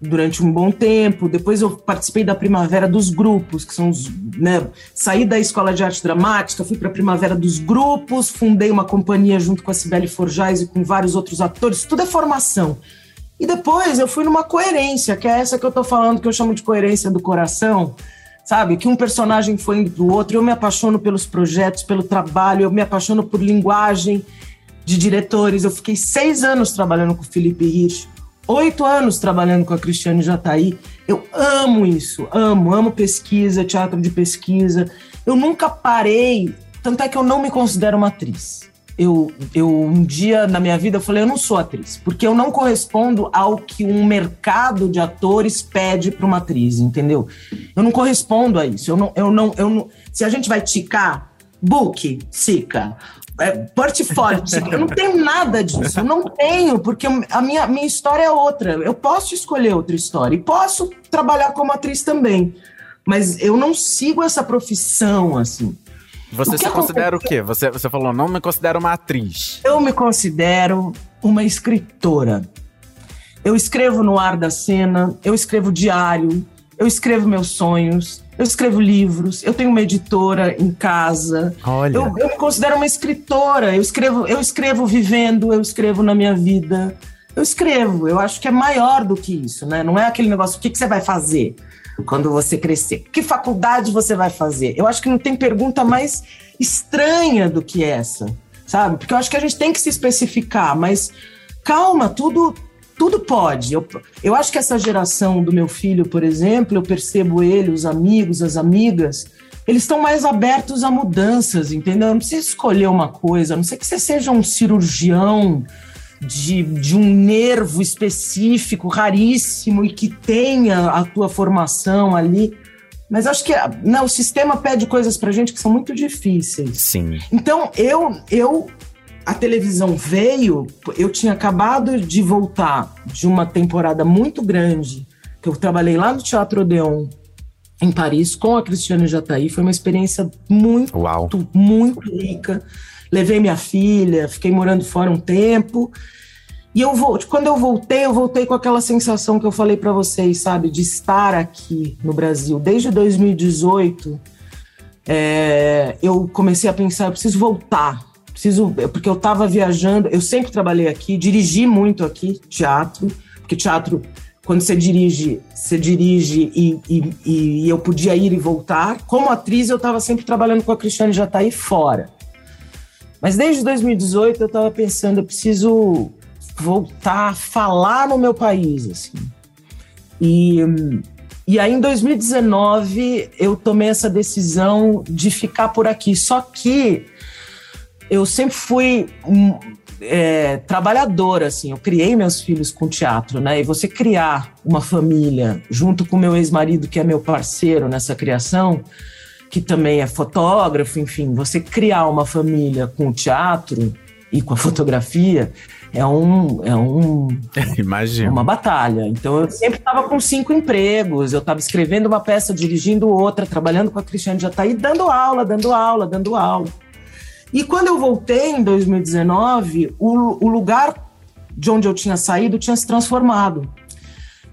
durante um bom tempo, depois eu participei da Primavera dos Grupos, que são os, né, saí da Escola de Arte Dramática, fui para a Primavera dos Grupos, fundei uma companhia junto com a Cibele Forjais e com vários outros atores, tudo é formação. E depois eu fui numa coerência, que é essa que eu tô falando, que eu chamo de coerência do coração, sabe? Que um personagem foi indo para o outro. Eu me apaixono pelos projetos, pelo trabalho, eu me apaixono por linguagem de diretores. Eu fiquei seis anos trabalhando com o Felipe Hirsch, oito anos trabalhando com a Cristiane Jataí. Eu amo isso, amo, amo pesquisa, teatro de pesquisa. Eu nunca parei, tanto é que eu não me considero uma atriz eu, eu um dia na minha vida eu falei, eu não sou atriz, porque eu não correspondo ao que um mercado de atores pede para uma atriz, entendeu? Eu não correspondo a isso. Eu não, eu não, eu não, se a gente vai ticar, book, sica, é, portfólio, eu não tenho nada disso, eu não tenho, porque a minha, minha história é outra. Eu posso escolher outra história e posso trabalhar como atriz também, mas eu não sigo essa profissão assim. Você se considera o quê? Você, você falou, não me considero uma atriz. Eu me considero uma escritora. Eu escrevo no ar da cena, eu escrevo diário, eu escrevo meus sonhos, eu escrevo livros, eu tenho uma editora em casa. Olha. Eu, eu me considero uma escritora, eu escrevo, eu escrevo vivendo, eu escrevo na minha vida. Eu escrevo, eu acho que é maior do que isso, né? Não é aquele negócio, o que, que você vai fazer quando você crescer? Que faculdade você vai fazer? Eu acho que não tem pergunta mais estranha do que essa, sabe? Porque eu acho que a gente tem que se especificar, mas calma, tudo tudo pode. Eu, eu acho que essa geração do meu filho, por exemplo, eu percebo ele, os amigos, as amigas, eles estão mais abertos a mudanças, entendeu? Não precisa escolher uma coisa, a não sei que você seja um cirurgião de, de um nervo específico, raríssimo, e que tenha a tua formação ali. Mas acho que não, né, o sistema pede coisas pra gente que são muito difíceis. Sim. Então, eu, eu a televisão veio, eu tinha acabado de voltar de uma temporada muito grande, que eu trabalhei lá no Teatro Odeon, em Paris, com a Cristiane Jataí. Foi uma experiência muito, Uau. muito rica. Levei minha filha, fiquei morando fora um tempo. E eu vou, quando eu voltei, eu voltei com aquela sensação que eu falei para vocês, sabe, de estar aqui no Brasil. Desde 2018, é, eu comecei a pensar, eu preciso voltar, preciso, porque eu estava viajando, eu sempre trabalhei aqui, dirigi muito aqui teatro, porque teatro, quando você dirige, você dirige e, e, e eu podia ir e voltar. Como atriz, eu estava sempre trabalhando com a Cristiane Jataí fora. Mas desde 2018 eu estava pensando, eu preciso voltar a falar no meu país, assim. E, e aí, em 2019, eu tomei essa decisão de ficar por aqui. Só que eu sempre fui um, é, trabalhadora, assim. Eu criei meus filhos com teatro, né? E você criar uma família junto com meu ex-marido, que é meu parceiro nessa criação, que também é fotógrafo, enfim, você criar uma família com o teatro e com a fotografia é um é um Imagina. uma batalha. Então eu sempre estava com cinco empregos, eu estava escrevendo uma peça, dirigindo outra, trabalhando com a Cristiane Jataí, dando aula, dando aula, dando aula. E quando eu voltei em 2019, o, o lugar de onde eu tinha saído tinha se transformado.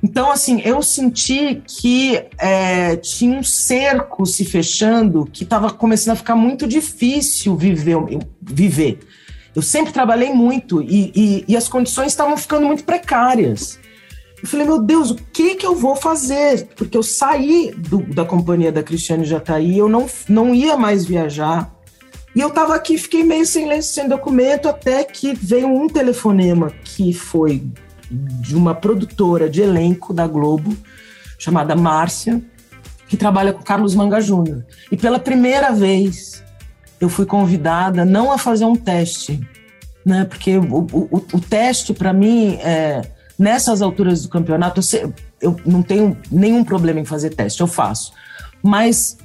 Então, assim, eu senti que é, tinha um cerco se fechando, que estava começando a ficar muito difícil viver. viver. Eu sempre trabalhei muito e, e, e as condições estavam ficando muito precárias. Eu falei, meu Deus, o que que eu vou fazer? Porque eu saí do, da companhia da Cristiane Jataí, eu não, não ia mais viajar. E eu estava aqui, fiquei meio sem, sem documento, até que veio um telefonema que foi de uma produtora de elenco da Globo, chamada Márcia, que trabalha com Carlos Manga Júnior. E pela primeira vez eu fui convidada não a fazer um teste, né? Porque o, o, o teste, para mim, é, nessas alturas do campeonato, eu, eu não tenho nenhum problema em fazer teste, eu faço. Mas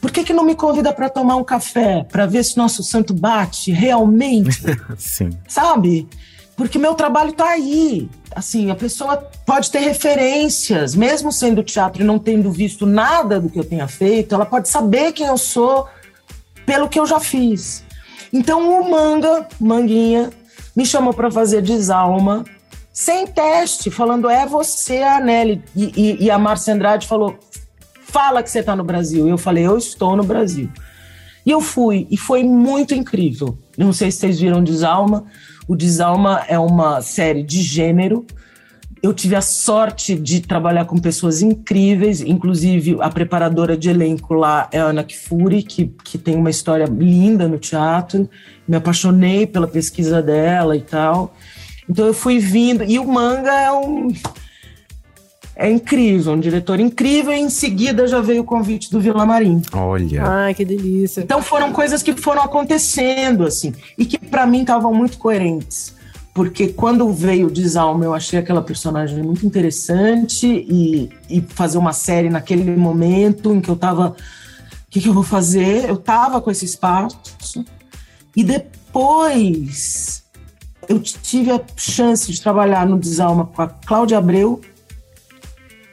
por que, que não me convida para tomar um café, para ver se nosso santo bate realmente? Sim. Sabe? Porque meu trabalho está aí. Assim, a pessoa pode ter referências, mesmo sendo teatro e não tendo visto nada do que eu tenha feito, ela pode saber quem eu sou pelo que eu já fiz. Então o Manga, Manguinha, me chamou para fazer Desalma, sem teste, falando é você, a Nelly. E, e, e a Márcia Andrade falou, fala que você está no Brasil. E eu falei, eu estou no Brasil. E eu fui, e foi muito incrível. Não sei se vocês viram Desalma. O Desalma é uma série de gênero. Eu tive a sorte de trabalhar com pessoas incríveis, inclusive a preparadora de elenco lá é Ana Kifuri, que, que tem uma história linda no teatro. Me apaixonei pela pesquisa dela e tal. Então eu fui vindo. E o manga é um é incrível, um diretor incrível, e em seguida já veio o convite do Vila Marim. Olha. Ai, que delícia. Então foram coisas que foram acontecendo, assim, e que para mim estavam muito coerentes. Porque quando veio o Desalma, eu achei aquela personagem muito interessante e, e fazer uma série naquele momento em que eu tava. O que, que eu vou fazer? Eu tava com esse espaço. E depois eu tive a chance de trabalhar no Desalma com a Cláudia Abreu,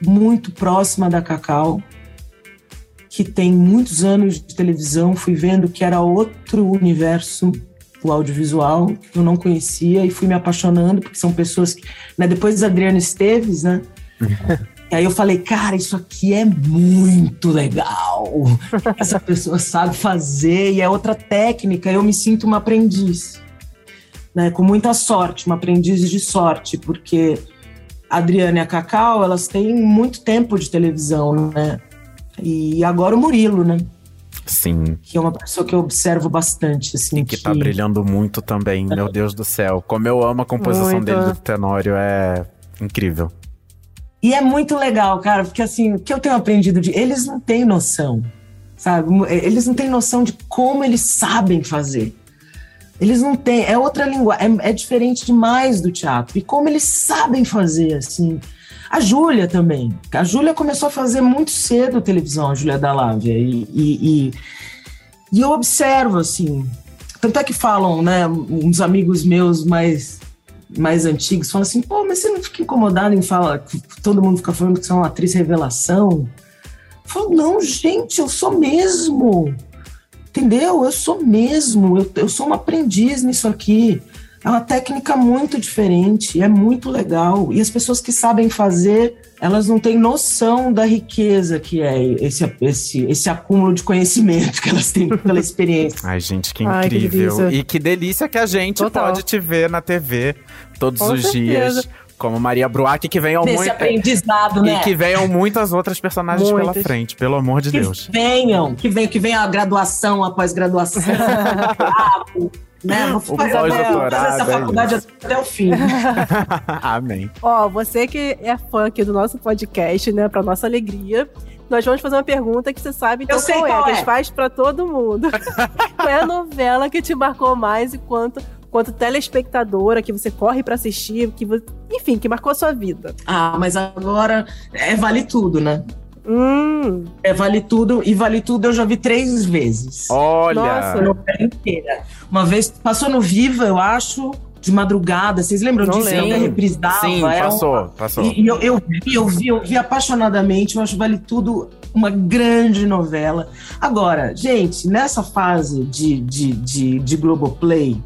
muito próxima da Cacau, que tem muitos anos de televisão, fui vendo que era outro universo o audiovisual, eu não conhecia e fui me apaixonando, porque são pessoas que. Né, depois da Adriana Esteves, né? E aí eu falei, cara, isso aqui é muito legal. Essa pessoa sabe fazer e é outra técnica. Eu me sinto uma aprendiz, né? Com muita sorte, uma aprendiz de sorte, porque a Adriana e a Cacau, elas têm muito tempo de televisão, né? E agora o Murilo, né? Sim. Que é uma pessoa que eu observo bastante, assim. E que, que... tá brilhando muito também, meu Deus do céu. Como eu amo a composição muito. dele do Tenório, é incrível. E é muito legal, cara, porque assim, o que eu tenho aprendido de. Eles não têm noção, sabe? Eles não têm noção de como eles sabem fazer. Eles não têm. É outra língua, é, é diferente demais do teatro. E como eles sabem fazer, assim. A Júlia também. A Júlia começou a fazer muito cedo televisão, a Júlia da Lávia. E, e, e, e, eu observo, assim. Tanto é que falam, né? Uns amigos meus mais mais antigos falam assim, pô, mas você não fica incomodado em falar, todo mundo fica falando que você é uma atriz revelação? Eu falo, não, gente, eu sou mesmo. Entendeu? Eu sou mesmo, eu, eu sou uma aprendiz nisso aqui. É uma técnica muito diferente, é muito legal. E as pessoas que sabem fazer, elas não têm noção da riqueza que é esse, esse, esse acúmulo de conhecimento que elas têm pela experiência. Ai, gente, que incrível. Ai, que e que delícia que a gente Total. pode te ver na TV todos Com os certeza. dias. Como Maria Bruac, que venham muito. aprendizado, né? E que venham muitas outras personagens Muitas. pela frente, pelo amor de que Deus. Venham, que venham, que venha a graduação, a pós-graduação. né? Vou fazer, fazer essa é faculdade é até o fim. Amém. Ó, você que é fã aqui do nosso podcast, né? Pra nossa alegria, nós vamos fazer uma pergunta que você sabe então qual, qual, é, é, que a gente faz pra todo mundo. qual é a novela que te marcou mais e quanto quanto telespectadora que você corre para assistir, que enfim, que marcou a sua vida. Ah, mas agora é vale tudo, né? Hum. É Vale Tudo, e Vale Tudo eu já vi três vezes. Olha! Nossa, inteira. Uma vez passou no Viva, eu acho, de madrugada. Vocês lembram Não disso? Lembro. reprisava. Sim, passou, um... passou. E, e eu, eu, vi, eu vi, eu vi apaixonadamente. Eu acho Vale Tudo uma grande novela. Agora, gente, nessa fase de, de, de, de Globoplay,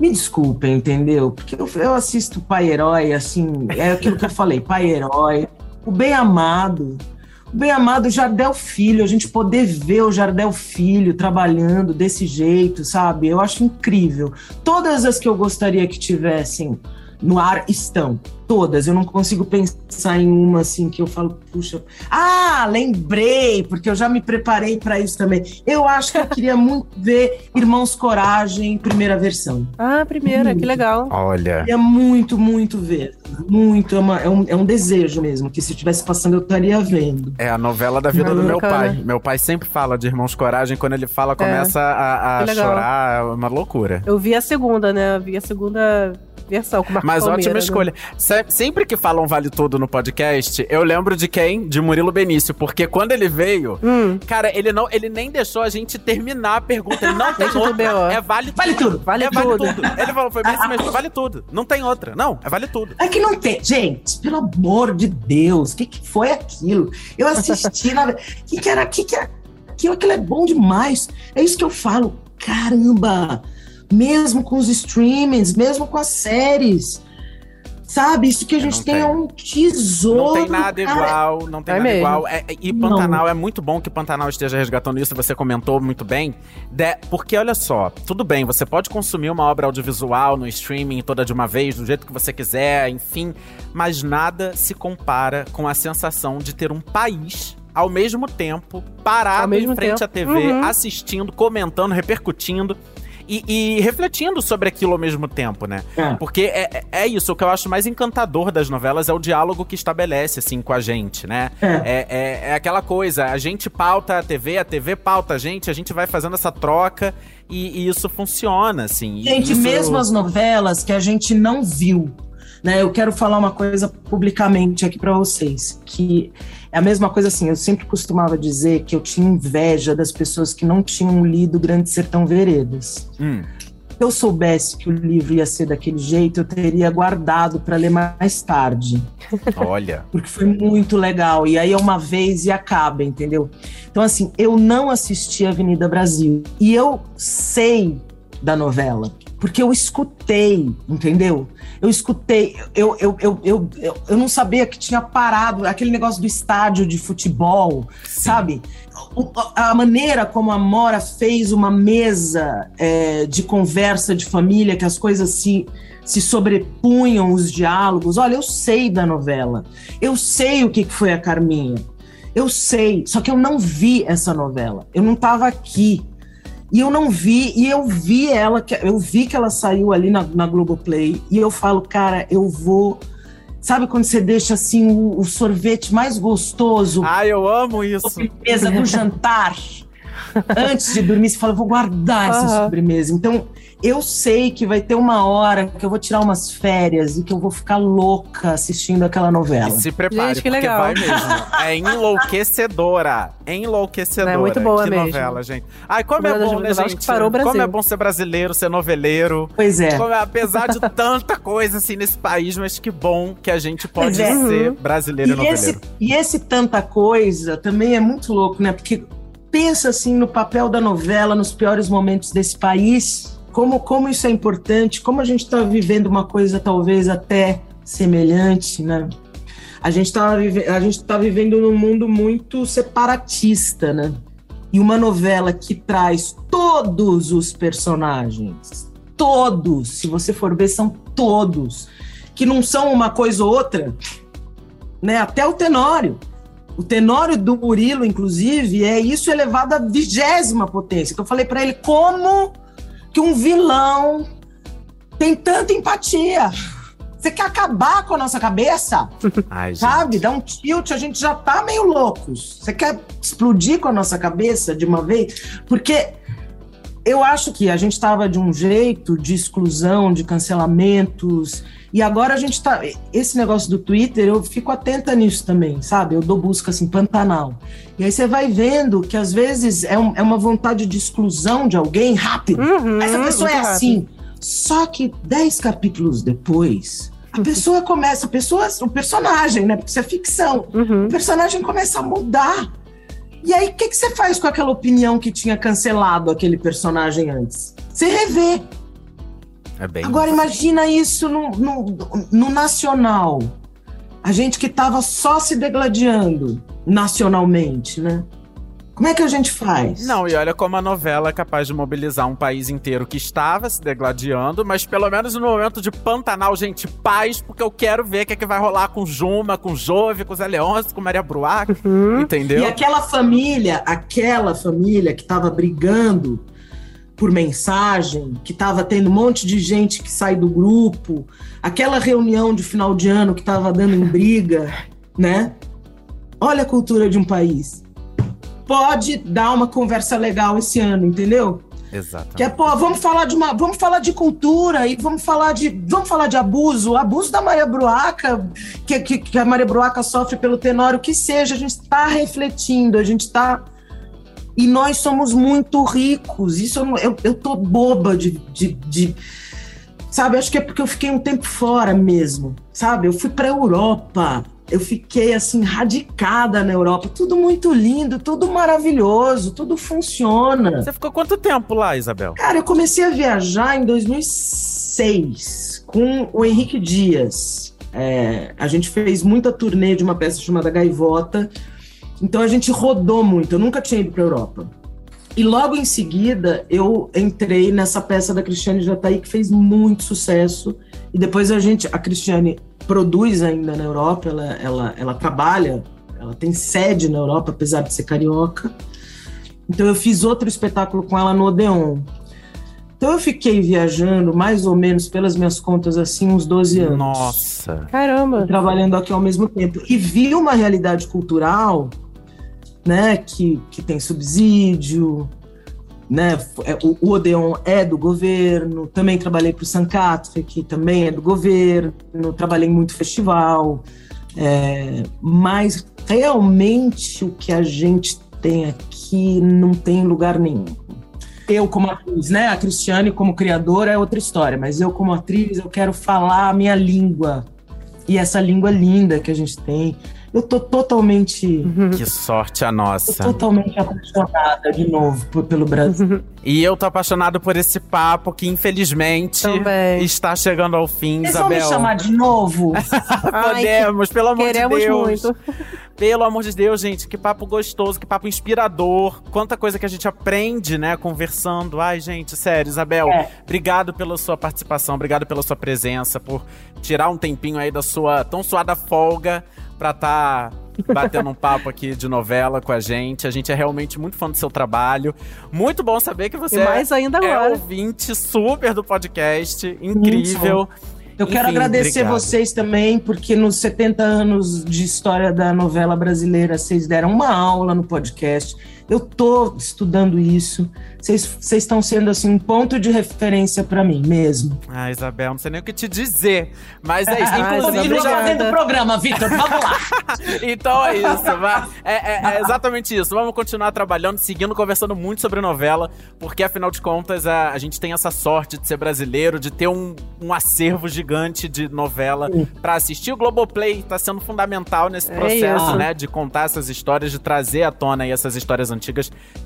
me desculpem, entendeu? Porque eu, eu assisto Pai Herói, assim, é aquilo que eu falei, Pai Herói, o Bem Amado. O Bem Amado Jardel Filho, a gente poder ver o Jardel Filho trabalhando desse jeito, sabe? Eu acho incrível. Todas as que eu gostaria que tivessem no ar estão. Todas. Eu não consigo pensar em uma assim que eu falo, puxa. Ah, lembrei, porque eu já me preparei para isso também. Eu acho que eu queria muito ver Irmãos Coragem, primeira versão. Ah, primeira, muito. que legal. Olha. Queria muito, muito ver. Muito. É, uma, é, um, é um desejo mesmo, que se estivesse passando eu estaria vendo. É a novela da vida do meu pai. Meu pai sempre fala de Irmãos Coragem, quando ele fala, começa é. a, a chorar. É uma loucura. Eu vi a segunda, né? Eu vi a segunda versão com Mas Palmeira, ótima né? escolha. Se, sempre que falam Vale Tudo no podcast, eu lembro de quem? De Murilo Benício, porque quando ele veio, hum. cara, ele não, ele nem deixou a gente terminar a pergunta. Ele não tem outra. É vale, vale tudo. Vale, é tudo. vale tudo. Ele falou, foi bem assim mesmo, vale tudo. Não tem outra. Não, é vale tudo. É que não tem. Gente, pelo amor de Deus, o que, que foi aquilo? Eu assisti na. O que, que era? O que, que era? Aquilo, aquilo é bom demais. É isso que eu falo. Caramba! Mesmo com os streamings, mesmo com as séries. Sabe, isso que a gente tem, tem, é um tesouro. Não tem nada cara. igual, não tem é nada mesmo. igual. É, e Pantanal, não. é muito bom que Pantanal esteja resgatando isso, você comentou muito bem. De, porque, olha só, tudo bem, você pode consumir uma obra audiovisual no streaming toda de uma vez, do jeito que você quiser, enfim. Mas nada se compara com a sensação de ter um país ao mesmo tempo parado mesmo em frente tempo. à TV, uhum. assistindo, comentando, repercutindo e, e, refletindo sobre aquilo ao mesmo tempo, né? É. Porque é, é, é isso, o que eu acho mais encantador das novelas é o diálogo que estabelece, assim, com a gente, né? É. é, é, é aquela coisa, a gente pauta a TV, a TV pauta a gente, a gente vai fazendo essa troca e, e isso funciona, assim. Gente, isso... mesmo as novelas que a gente não viu, né? Eu quero falar uma coisa publicamente aqui para vocês, que é a mesma coisa assim, eu sempre costumava dizer que eu tinha inveja das pessoas que não tinham lido Grande Sertão Veredas. Hum. Se eu soubesse que o livro ia ser daquele jeito, eu teria guardado para ler mais tarde. Olha. Porque foi muito legal. E aí é uma vez e acaba, entendeu? Então, assim, eu não assisti Avenida Brasil. E eu sei da novela. Porque eu escutei, entendeu? Eu escutei, eu, eu, eu, eu, eu, não sabia que tinha parado aquele negócio do estádio de futebol, sabe? O- A maneira como a Mora fez uma mesa é, de conversa de família, que as coisas se, se sobrepunham, os diálogos. Olha, eu sei da novela. Eu sei o que foi a Carminha. Eu sei, só que eu não vi essa novela. Eu não estava aqui. E eu não vi, e eu vi ela, que- eu vi que ela saiu ali na, na Globoplay, e eu falo, cara, eu vou. Sabe quando você deixa assim o, o sorvete mais gostoso? Ai, eu amo isso. Sobremesa do jantar. Antes de dormir, você fala, eu vou guardar essa sobremesa. Então, eu sei que vai ter uma hora que eu vou tirar umas férias e que eu vou ficar louca assistindo aquela novela. E se prepare, Gente, que porque legal. vai mesmo. É enlouquecedora. É enlouquecedora. É muito boa que mesmo. novela, gente. Ai, como é bom, né, gente? que parou o Brasil. Como é bom ser brasileiro, ser noveleiro. Pois é. Como é- apesar de tanta coisa assim nesse país, mas que bom que a gente pode é. ser brasileiro e, E noveleiro. esse, e esse tanta coisa também é muito louco, né? Porque pensa assim no papel da novela nos piores momentos desse país, como, como isso é importante, como a gente está vivendo uma coisa talvez até semelhante, né? A gente está a gente tá vivendo num mundo muito separatista, né? E uma novela que traz todos os personagens, todos, se você for ver, são todos, que não são uma coisa ou outra, né? Até o Tenório. O Tenório do Murilo, inclusive, é isso elevado à vigésima potência. Que eu falei para ele como que um vilão tem tanta empatia. Você quer acabar com a nossa cabeça? Ai. Sabe? Dá um tilt, a gente já tá meio loucos. Você quer explodir com a nossa cabeça de uma vez? Porque eu acho que a gente estava de um jeito de exclusão, de cancelamentos, e agora a gente tá. Esse negócio do Twitter, eu fico atenta nisso também, sabe? Eu dou busca assim, Pantanal. E aí você vai vendo que às vezes é, um- é uma vontade de exclusão de alguém rápido. Uhum, Essa pessoa é assim. Só que dez capítulos depois, a pessoa começa, a pessoa, o personagem, né? Porque isso é ficção. Uhum. O personagem começa a mudar. E aí, o que, que você faz com aquela opinião que tinha cancelado aquele personagem antes? Você revê. É bem. Agora, imagina isso no, no, no nacional. A gente que estava só se degladiando nacionalmente, né? Como é que a gente faz? Não, e olha como a novela é capaz de mobilizar um país inteiro que estava se degladiando, mas pelo menos no momento de Pantanal, gente, paz, porque eu quero ver o que, é que vai rolar com Juma, com Jove, com Zé Leôncio, com Maria Bruac, entendeu? E aquela família, aquela família que estava brigando por mensagem, que estava tendo um monte de gente que sai do grupo, aquela reunião de final de ano que estava dando em briga, né? Olha a cultura de um país. Pode dar uma conversa legal esse ano, entendeu? Exato. Que é, pô, vamos falar de uma, vamos falar de cultura e vamos falar de, vamos falar de abuso, abuso da Maria Bruaca, que, que, que a Maria Bruaca sofre pelo Tenório, que seja, a gente está refletindo, a gente está e nós somos muito ricos. Isso eu, eu, eu tô boba de, de, de- sabe? Acho que é porque eu fiquei um tempo fora mesmo, sabe? Eu fui para Europa. Eu fiquei assim radicada na Europa, tudo muito lindo, tudo maravilhoso, tudo funciona. Você ficou quanto tempo lá, Isabel? Cara, eu comecei a viajar em 2006 com o Henrique Dias. É, a gente fez muita turnê de uma peça chamada Gaivota, então a gente rodou muito. Eu nunca tinha ido para Europa. E logo em seguida eu entrei nessa peça da Cristiane Jataí que fez muito sucesso. E depois a gente, a Cristiane produz ainda na Europa, ela, ela, ela trabalha, ela tem sede na Europa, apesar de ser carioca. Então eu fiz outro espetáculo com ela no Odeon. Então eu fiquei viajando mais ou menos pelas minhas contas assim uns 12 anos. Nossa. Caramba. Trabalhando aqui ao mesmo tempo. E vi uma realidade cultural, né, que, que tem subsídio, né, é, o, Odeon é do governo, também trabalhei para o Sancatfe, que também é do governo, trabalhei muito festival, é, mas realmente o que a gente tem aqui não tem em lugar nenhum. Eu como atriz, né, a Cristiane como criadora é outra história, mas eu como atriz eu quero falar a minha língua, e essa língua linda que a gente tem, Eu tô totalmente. Que sorte a nossa. Tô totalmente apaixonada de novo por- pelo Brasil. E eu tô apaixonado por esse papo que, infelizmente, Também. está chegando ao fim, Vocês vão me Isabel. chamar de novo? Ai, Podemos, pelo amor de Queremos Deus. muito. Pelo amor de Deus, gente, que papo gostoso, que papo inspirador. Quanta coisa que a gente aprende, né, conversando. Ai, gente, sério, Isabel, É. obrigado pela sua participação, obrigado pela sua presença, por tirar um tempinho aí da sua tão suada folga pra tá batendo um papo aqui de novela com a gente. A gente é realmente muito fã do seu trabalho. Muito bom saber que você E mais ainda é agora. ouvinte super do podcast. Incrível. Eu quero Enfim, agradecer obrigado. vocês também, porque nos 70 anos de história da novela brasileira, vocês deram uma aula no podcast. Eu tô estudando isso. Vocês estão sendo assim um ponto de referência para mim mesmo. Ah, Isabel, não sei nem o que te dizer. Mas é isso. Ai, Inclusive, já obrigada. do programa, Vitor. Vamos lá. Então é isso. É, é- é exatamente isso. Vamos continuar trabalhando, seguindo, conversando muito sobre novela, porque afinal de contas a, a gente tem essa sorte de ser brasileiro, de ter um, um acervo gigante de novela pra assistir. O Globoplay tá sendo fundamental nesse É processo, né? De contar essas histórias, de trazer à tona aí essas histórias antigas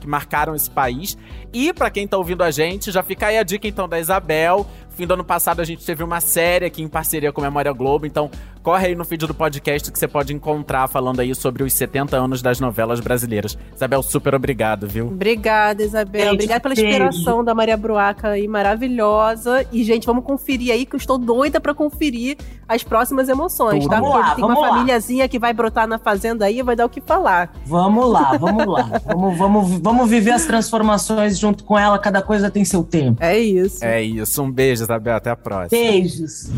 que marcaram esse país. E pra quem tá ouvindo a gente, já fica aí a dica então da Isabel. Fim do ano passado a gente teve uma série aqui em parceria com a Memória Globo, então corre aí no feed do podcast que você pode encontrar falando aí sobre os 70 anos das novelas brasileiras. Isabel, super obrigado, viu? Obrigada, Isabel. Gente, Obrigada pela beijo. inspiração da Maria Bruaca aí, maravilhosa. E, gente, vamos conferir aí, que eu estou doida pra conferir as próximas emoções, Tudo. tá? Vamos Porque lá, tem uma lá. famíliazinha que vai brotar na fazenda aí e vai dar o que falar. Vamos lá, vamos lá. Vamos, vamos, vamos viver as transformações junto com ela. Cada coisa tem seu tempo. É isso. É isso, um beijo, Isabel, até a próxima. Beijos.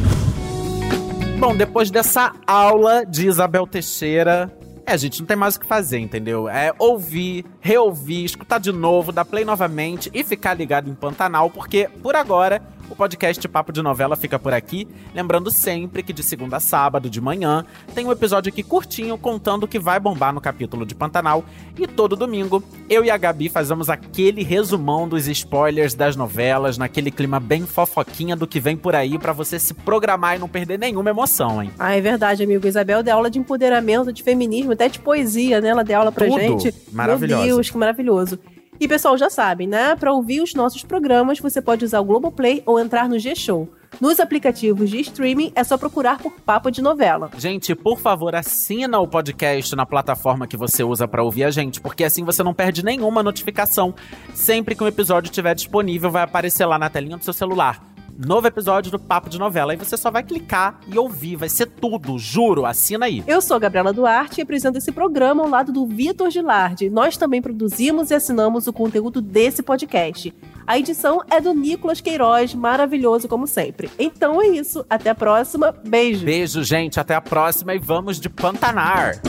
Bom, depois dessa aula de Isabel Teixeira, é, a gente não tem mais o que fazer, entendeu? É ouvir, reouvir, escutar de novo, dar play novamente e ficar ligado em Pantanal, porque por agora o podcast Papo de Novela fica por aqui. Lembrando sempre que de segunda a sábado de manhã tem um episódio aqui curtinho contando o que vai bombar no capítulo de Pantanal. E todo domingo eu e a Gabi fazemos aquele resumão dos spoilers das novelas, naquele clima bem fofoquinha do que vem por aí pra você se programar e não perder nenhuma emoção, hein? Ah, é verdade, amigo. Isabel deu aula de empoderamento, de feminismo, até de poesia, né? Ela deu aula pra Tudo. gente. Maravilhosa. Meu Deus, que maravilhoso. E, pessoal, já sabem, né? Pra ouvir os nossos programas, você pode usar o Globoplay ou entrar no G-Show. Nos aplicativos de streaming, é só procurar por Papo de Novela. Gente, por favor, assina o podcast na plataforma que você usa pra ouvir a gente, porque assim você não perde nenhuma notificação. Sempre que um episódio estiver disponível, vai aparecer lá na telinha do seu celular. Novo episódio do Papo de Novela. Aí você só vai clicar e ouvir. Vai ser tudo, juro. Assina aí. Eu sou a Gabriela Duarte e apresento esse programa ao lado do Vitor Gilardi. Nós também produzimos e assinamos o conteúdo desse podcast. A edição é do Nicolas Queiroz, maravilhoso como sempre. Então é isso, até a próxima, beijo! Beijo, gente. Até a próxima e vamos de Pantanar.